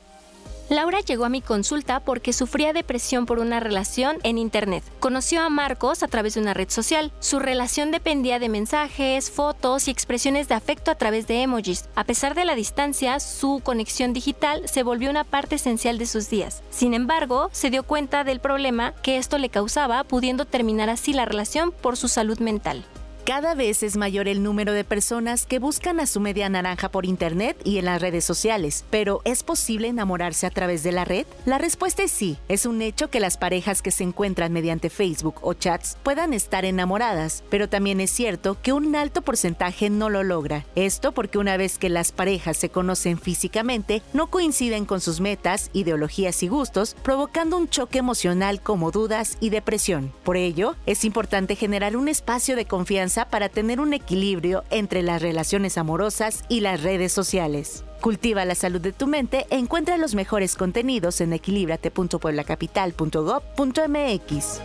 Laura llegó a mi consulta porque sufría depresión por una relación en Internet. Conoció a Marcos a través de una red social. Su relación dependía de mensajes, fotos y expresiones de afecto a través de emojis. A pesar de la distancia, su conexión digital se volvió una parte esencial de sus días. Sin embargo, se dio cuenta del problema que esto le causaba, pudiendo terminar así la relación por su salud mental. Cada vez es mayor el número de personas que buscan a su media naranja por internet y en las redes sociales. Pero ¿es posible enamorarse a través de la red? La respuesta es sí. Es un hecho que las parejas que se encuentran mediante Facebook o chats puedan estar enamoradas, pero también es cierto que un alto porcentaje no lo logra. Esto porque una vez que las parejas se conocen físicamente, no coinciden con sus metas, ideologías y gustos, provocando un choque emocional como dudas y depresión. Por ello, es importante generar un espacio de confianza para tener un equilibrio entre las relaciones amorosas y las redes sociales. Cultiva la salud de tu mente e encuentra los mejores contenidos en equilibrate.pueblacapital.gov.mx.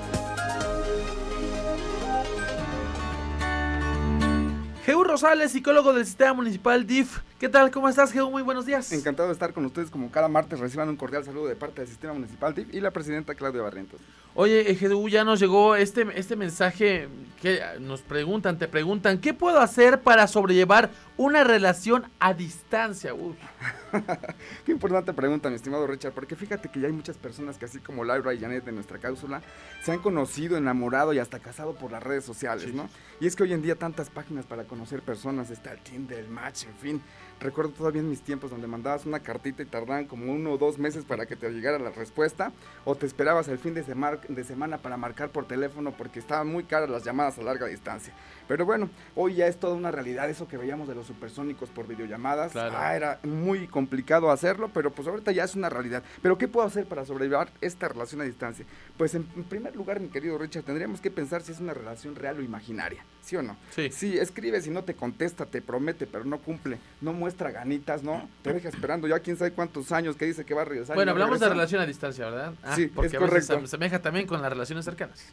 Rosales, psicólogo del Sistema Municipal DIF. ¿Qué tal? ¿Cómo estás, Geu? Muy buenos días. Encantado de estar con ustedes como cada martes. Reciban un cordial saludo de parte del Sistema Municipal TIF y la presidenta Claudia Barrientos. Oye, Geu, ya nos llegó este, este mensaje que nos preguntan, te preguntan, ¿qué puedo hacer para sobrellevar una relación a distancia? Uy. Qué importante pregunta, mi estimado Richard, porque fíjate que ya hay muchas personas que así como Laura y Janet de nuestra cápsula, se han conocido, enamorado y hasta casado por las redes sociales, ¿no? Y es que hoy en día tantas páginas para conocer personas, está el Tinder, el Match, en fin, Recuerdo todavía en mis tiempos donde mandabas una cartita y tardaban como uno o dos meses para que te llegara la respuesta, o te esperabas el fin de, de semana para marcar por teléfono porque estaban muy caras las llamadas a larga distancia. Pero bueno, hoy ya es toda una realidad eso que veíamos de los supersónicos por videollamadas. Ah, era muy complicado hacerlo, pero pues ahorita ya es una realidad. Pero ¿qué puedo hacer para sobrevivir esta relación a distancia? Pues en, primer lugar, mi querido Richard, tendríamos que pensar si es una relación real o imaginaria, ¿sí o no? Sí. Si escribe, si no te contesta, te promete, pero no cumple, no muestra ganitas, ¿no? Te deja esperando ya quién sabe cuántos años que dice que va a regresar. Bueno, hablamos de relación a distancia, ¿verdad? Ah, sí, porque es correcto. se asemeja también con las relaciones cercanas.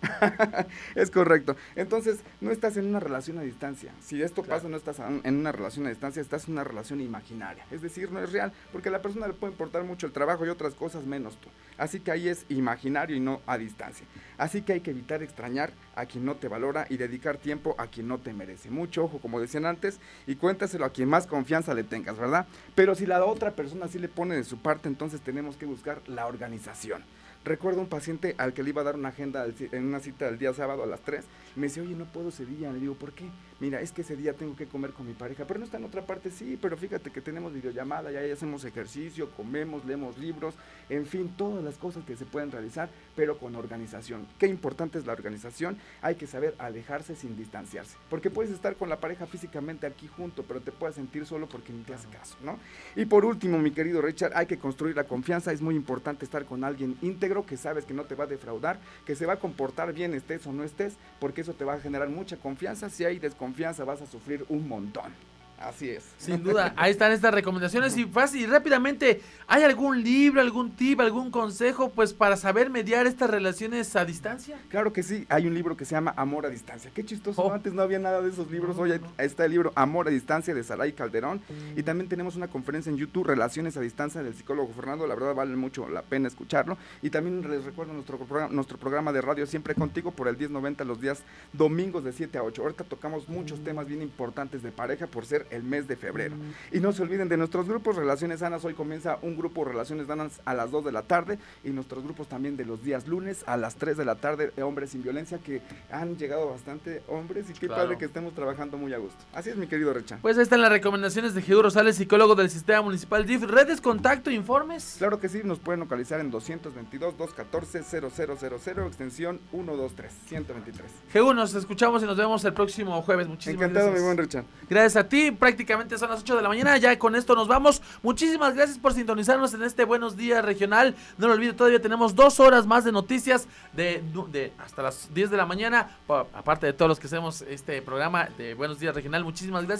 es correcto. Entonces, no estás en una relación a distancia. Si esto pasa, no estás en una relación a distancia, estás en una relación imaginaria. Es decir, no es real, porque a la persona le puede importar mucho el trabajo y otras cosas menos tú. Así que ahí es imaginario y no a distancia. Así que hay que evitar extrañar a quien no te valora y dedicar tiempo a quien no te merece. Mucho ojo, como decían antes, y cuéntaselo a quien más confianza le tengas, ¿verdad? Pero si la otra persona sí le pone de su parte, entonces tenemos que buscar la organización. Recuerdo un paciente al que le iba a dar una agenda en una cita el día sábado a las 3. Me dice, oye, no puedo ese día. Le digo, ¿por qué? Mira, es que ese día tengo que comer con mi pareja. Pero no está en otra parte, sí. Pero fíjate que tenemos videollamada, ya hacemos ejercicio, comemos, leemos libros. En fin, todas las cosas que se pueden realizar, pero con organización. Qué importante es la organización. Hay que saber alejarse sin distanciarse. Porque puedes estar con la pareja físicamente aquí junto, pero te puedes sentir solo porque ni te hace caso, ¿no? Y por último, mi querido Richard, hay que construir la confianza. Es muy importante estar con alguien íntegro que sabes que no te va a defraudar, que se va a comportar bien estés o no estés, porque eso te va a generar mucha confianza. Si hay desconfianza vas a sufrir un montón. Así es. Sin duda, ahí están estas recomendaciones y fácil, rápidamente, ¿hay algún libro, algún tip, algún consejo pues para saber mediar estas relaciones a distancia? Claro que sí, hay un libro que se llama Amor a distancia. Qué chistoso, oh. antes no había nada de esos libros, hoy está el libro Amor a distancia de Saray Calderón y también tenemos una conferencia en YouTube Relaciones a distancia del psicólogo Fernando, la verdad vale mucho la pena escucharlo y también les recuerdo nuestro programa, nuestro programa de radio siempre contigo por el 1090 los días domingos de 7 a 8. Ahorita tocamos muchos temas bien importantes de pareja por ser el mes de febrero. Y no se olviden de nuestros grupos Relaciones Sanas. Hoy comienza un grupo Relaciones Sanas a las 2 de la tarde y nuestros grupos también de los días lunes a las 3 de la tarde de Hombres sin Violencia que han llegado bastante hombres y qué padre que estemos trabajando muy a gusto. Así es mi querido Recha. Pues ahí están las recomendaciones de Jesús Rosales, psicólogo del Sistema Municipal DIF. Redes, contacto, informes. Claro que sí, nos pueden localizar en 222-214-0000, extensión 123, 123. Jesús, nos escuchamos y nos vemos el próximo jueves. Muchísimas Encantado, gracias. mi buen Richard. Gracias a ti, prácticamente son las 8 de la mañana. Ya con esto nos vamos. Muchísimas gracias por sintonizarnos en este Buenos Días Regional. No lo olvide, todavía tenemos dos horas más de noticias de, hasta las 10 de la mañana. Aparte de todos los que hacemos este programa de Buenos Días Regional. Muchísimas gracias.